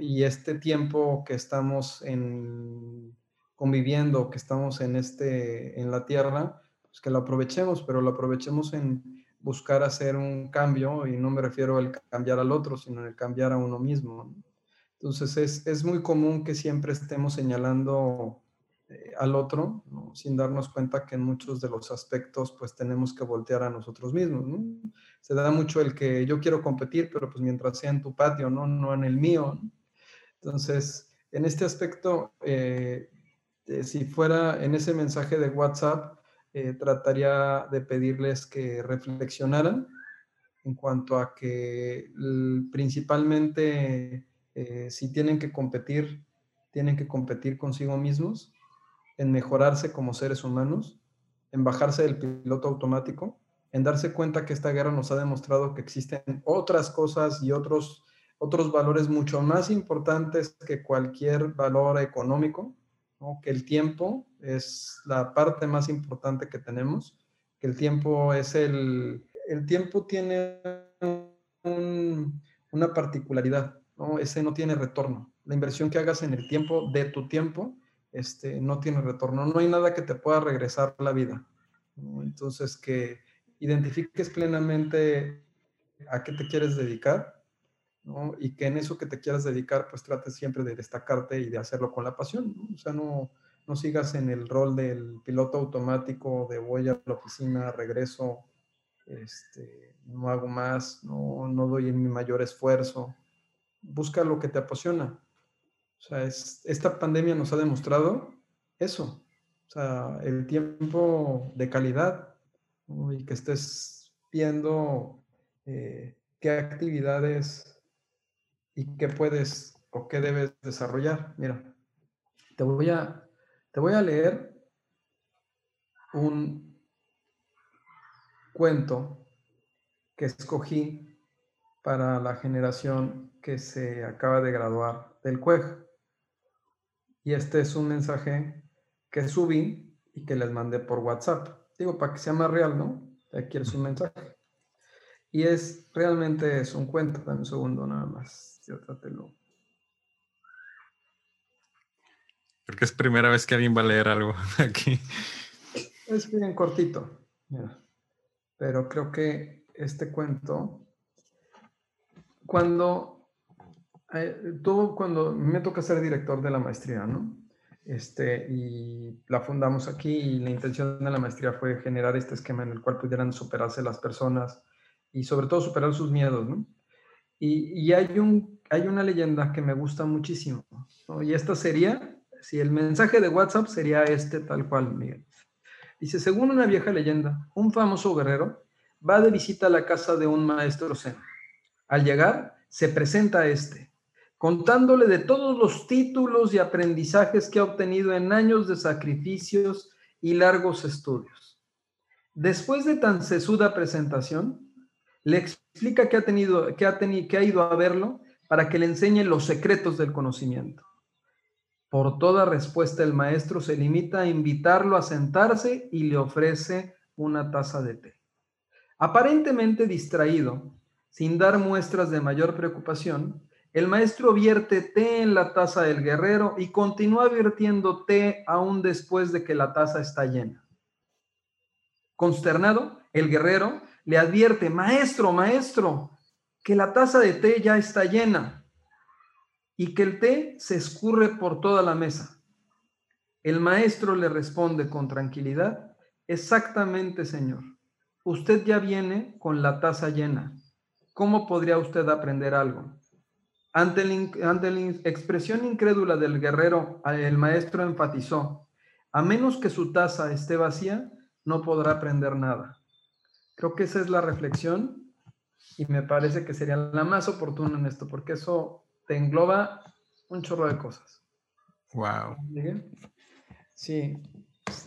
[SPEAKER 4] Y este tiempo que estamos en, conviviendo, que estamos en, este, en la tierra, pues, que lo aprovechemos, pero lo aprovechemos en buscar hacer un cambio y no me refiero al cambiar al otro, sino el cambiar a uno mismo. Entonces es, es, muy común que siempre estemos señalando eh, al otro, sin darnos cuenta que en muchos de los aspectos pues tenemos que voltear a nosotros mismos. Se da mucho el que yo quiero competir, pero pues mientras sea en tu patio, no, no en el mío. Entonces, en este aspecto, eh, eh, si fuera en ese mensaje de WhatsApp, eh, trataría de pedirles que reflexionaran en cuanto a que principalmente eh, si tienen que competir, tienen que competir consigo mismos, en mejorarse como seres humanos, en bajarse del piloto automático, en darse cuenta que esta guerra nos ha demostrado que existen otras cosas y otros, otros valores mucho más importantes que cualquier valor económico que el tiempo es la parte más importante que tenemos, que el tiempo es el, el tiempo tiene una particularidad, ¿no? ese no tiene retorno. La inversión que hagas en el tiempo de tu tiempo este, no tiene retorno. No hay nada que te pueda regresar la vida. Entonces, que identifiques plenamente a qué te quieres dedicar y que en eso que te quieras dedicar, pues trates siempre de destacarte y de hacerlo con la pasión, O sea, no, no sigas en el rol del piloto automático de voy a la oficina, regreso, este, no hago más, no, no doy mi mayor esfuerzo. Busca lo que te apasiona. O sea, es, esta pandemia nos ha demostrado eso. O sea, el tiempo de calidad y que estés viendo eh, qué actividades y qué puedes o qué debes desarrollar. Mira, te voy a, te voy a leer un cuento que escogí para la generación que se acaba de graduar del CUEG. Y este es un mensaje que subí y que les mandé por WhatsApp. Digo, para que sea más real, ¿no? Aquí es un mensaje. Y es, realmente es un cuento, dame un segundo nada más. Creo
[SPEAKER 3] que es primera vez que alguien va a leer algo aquí.
[SPEAKER 4] Es bien cortito, pero creo que este cuento, cuando, eh, todo cuando me toca ser director de la maestría, ¿no? Este, y la fundamos aquí y la intención de la maestría fue generar este esquema en el cual pudieran superarse las personas y sobre todo superar sus miedos, ¿no? Y, hay, un, hay una leyenda que me gusta muchísimo. Y esta sería, si el mensaje de WhatsApp sería este tal cual, Miguel. Dice, según una vieja leyenda, un famoso guerrero va de visita a la casa de un maestro zen. Al llegar, se presenta a este, contándole de todos los títulos y aprendizajes que ha obtenido en años de sacrificios y largos estudios. Después de tan sesuda presentación, le explica que ha, tenido, que ha, tenido, que ha ido a verlo para que le enseñe los secretos del conocimiento. Por toda respuesta el maestro se limita a invitarlo a sentarse y le ofrece una taza de té. Aparentemente distraído, sin dar muestras de mayor preocupación, el maestro vierte té en la taza del guerrero y continúa vertiendo té aún después de que la taza está llena. Consternado, el guerrero le advierte, maestro, maestro, que la taza de té ya está llena y que el té se escurre por toda la mesa. El maestro le responde con tranquilidad, exactamente, señor. Usted ya viene con la taza llena. ¿Cómo podría usted aprender algo? Ante, la expresión incrédula del guerrero, el maestro enfatizó, a menos que su taza esté vacía, no podrá aprender nada. Creo que esa es la reflexión y me parece que sería la más oportuna en esto, porque eso te engloba un chorro de cosas.
[SPEAKER 3] Wow.
[SPEAKER 4] Sí,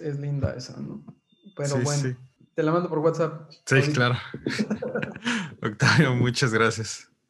[SPEAKER 4] es linda esa, ¿no? Pero bueno, te la mando por WhatsApp.
[SPEAKER 3] Sí, claro. Octavio, muchas gracias.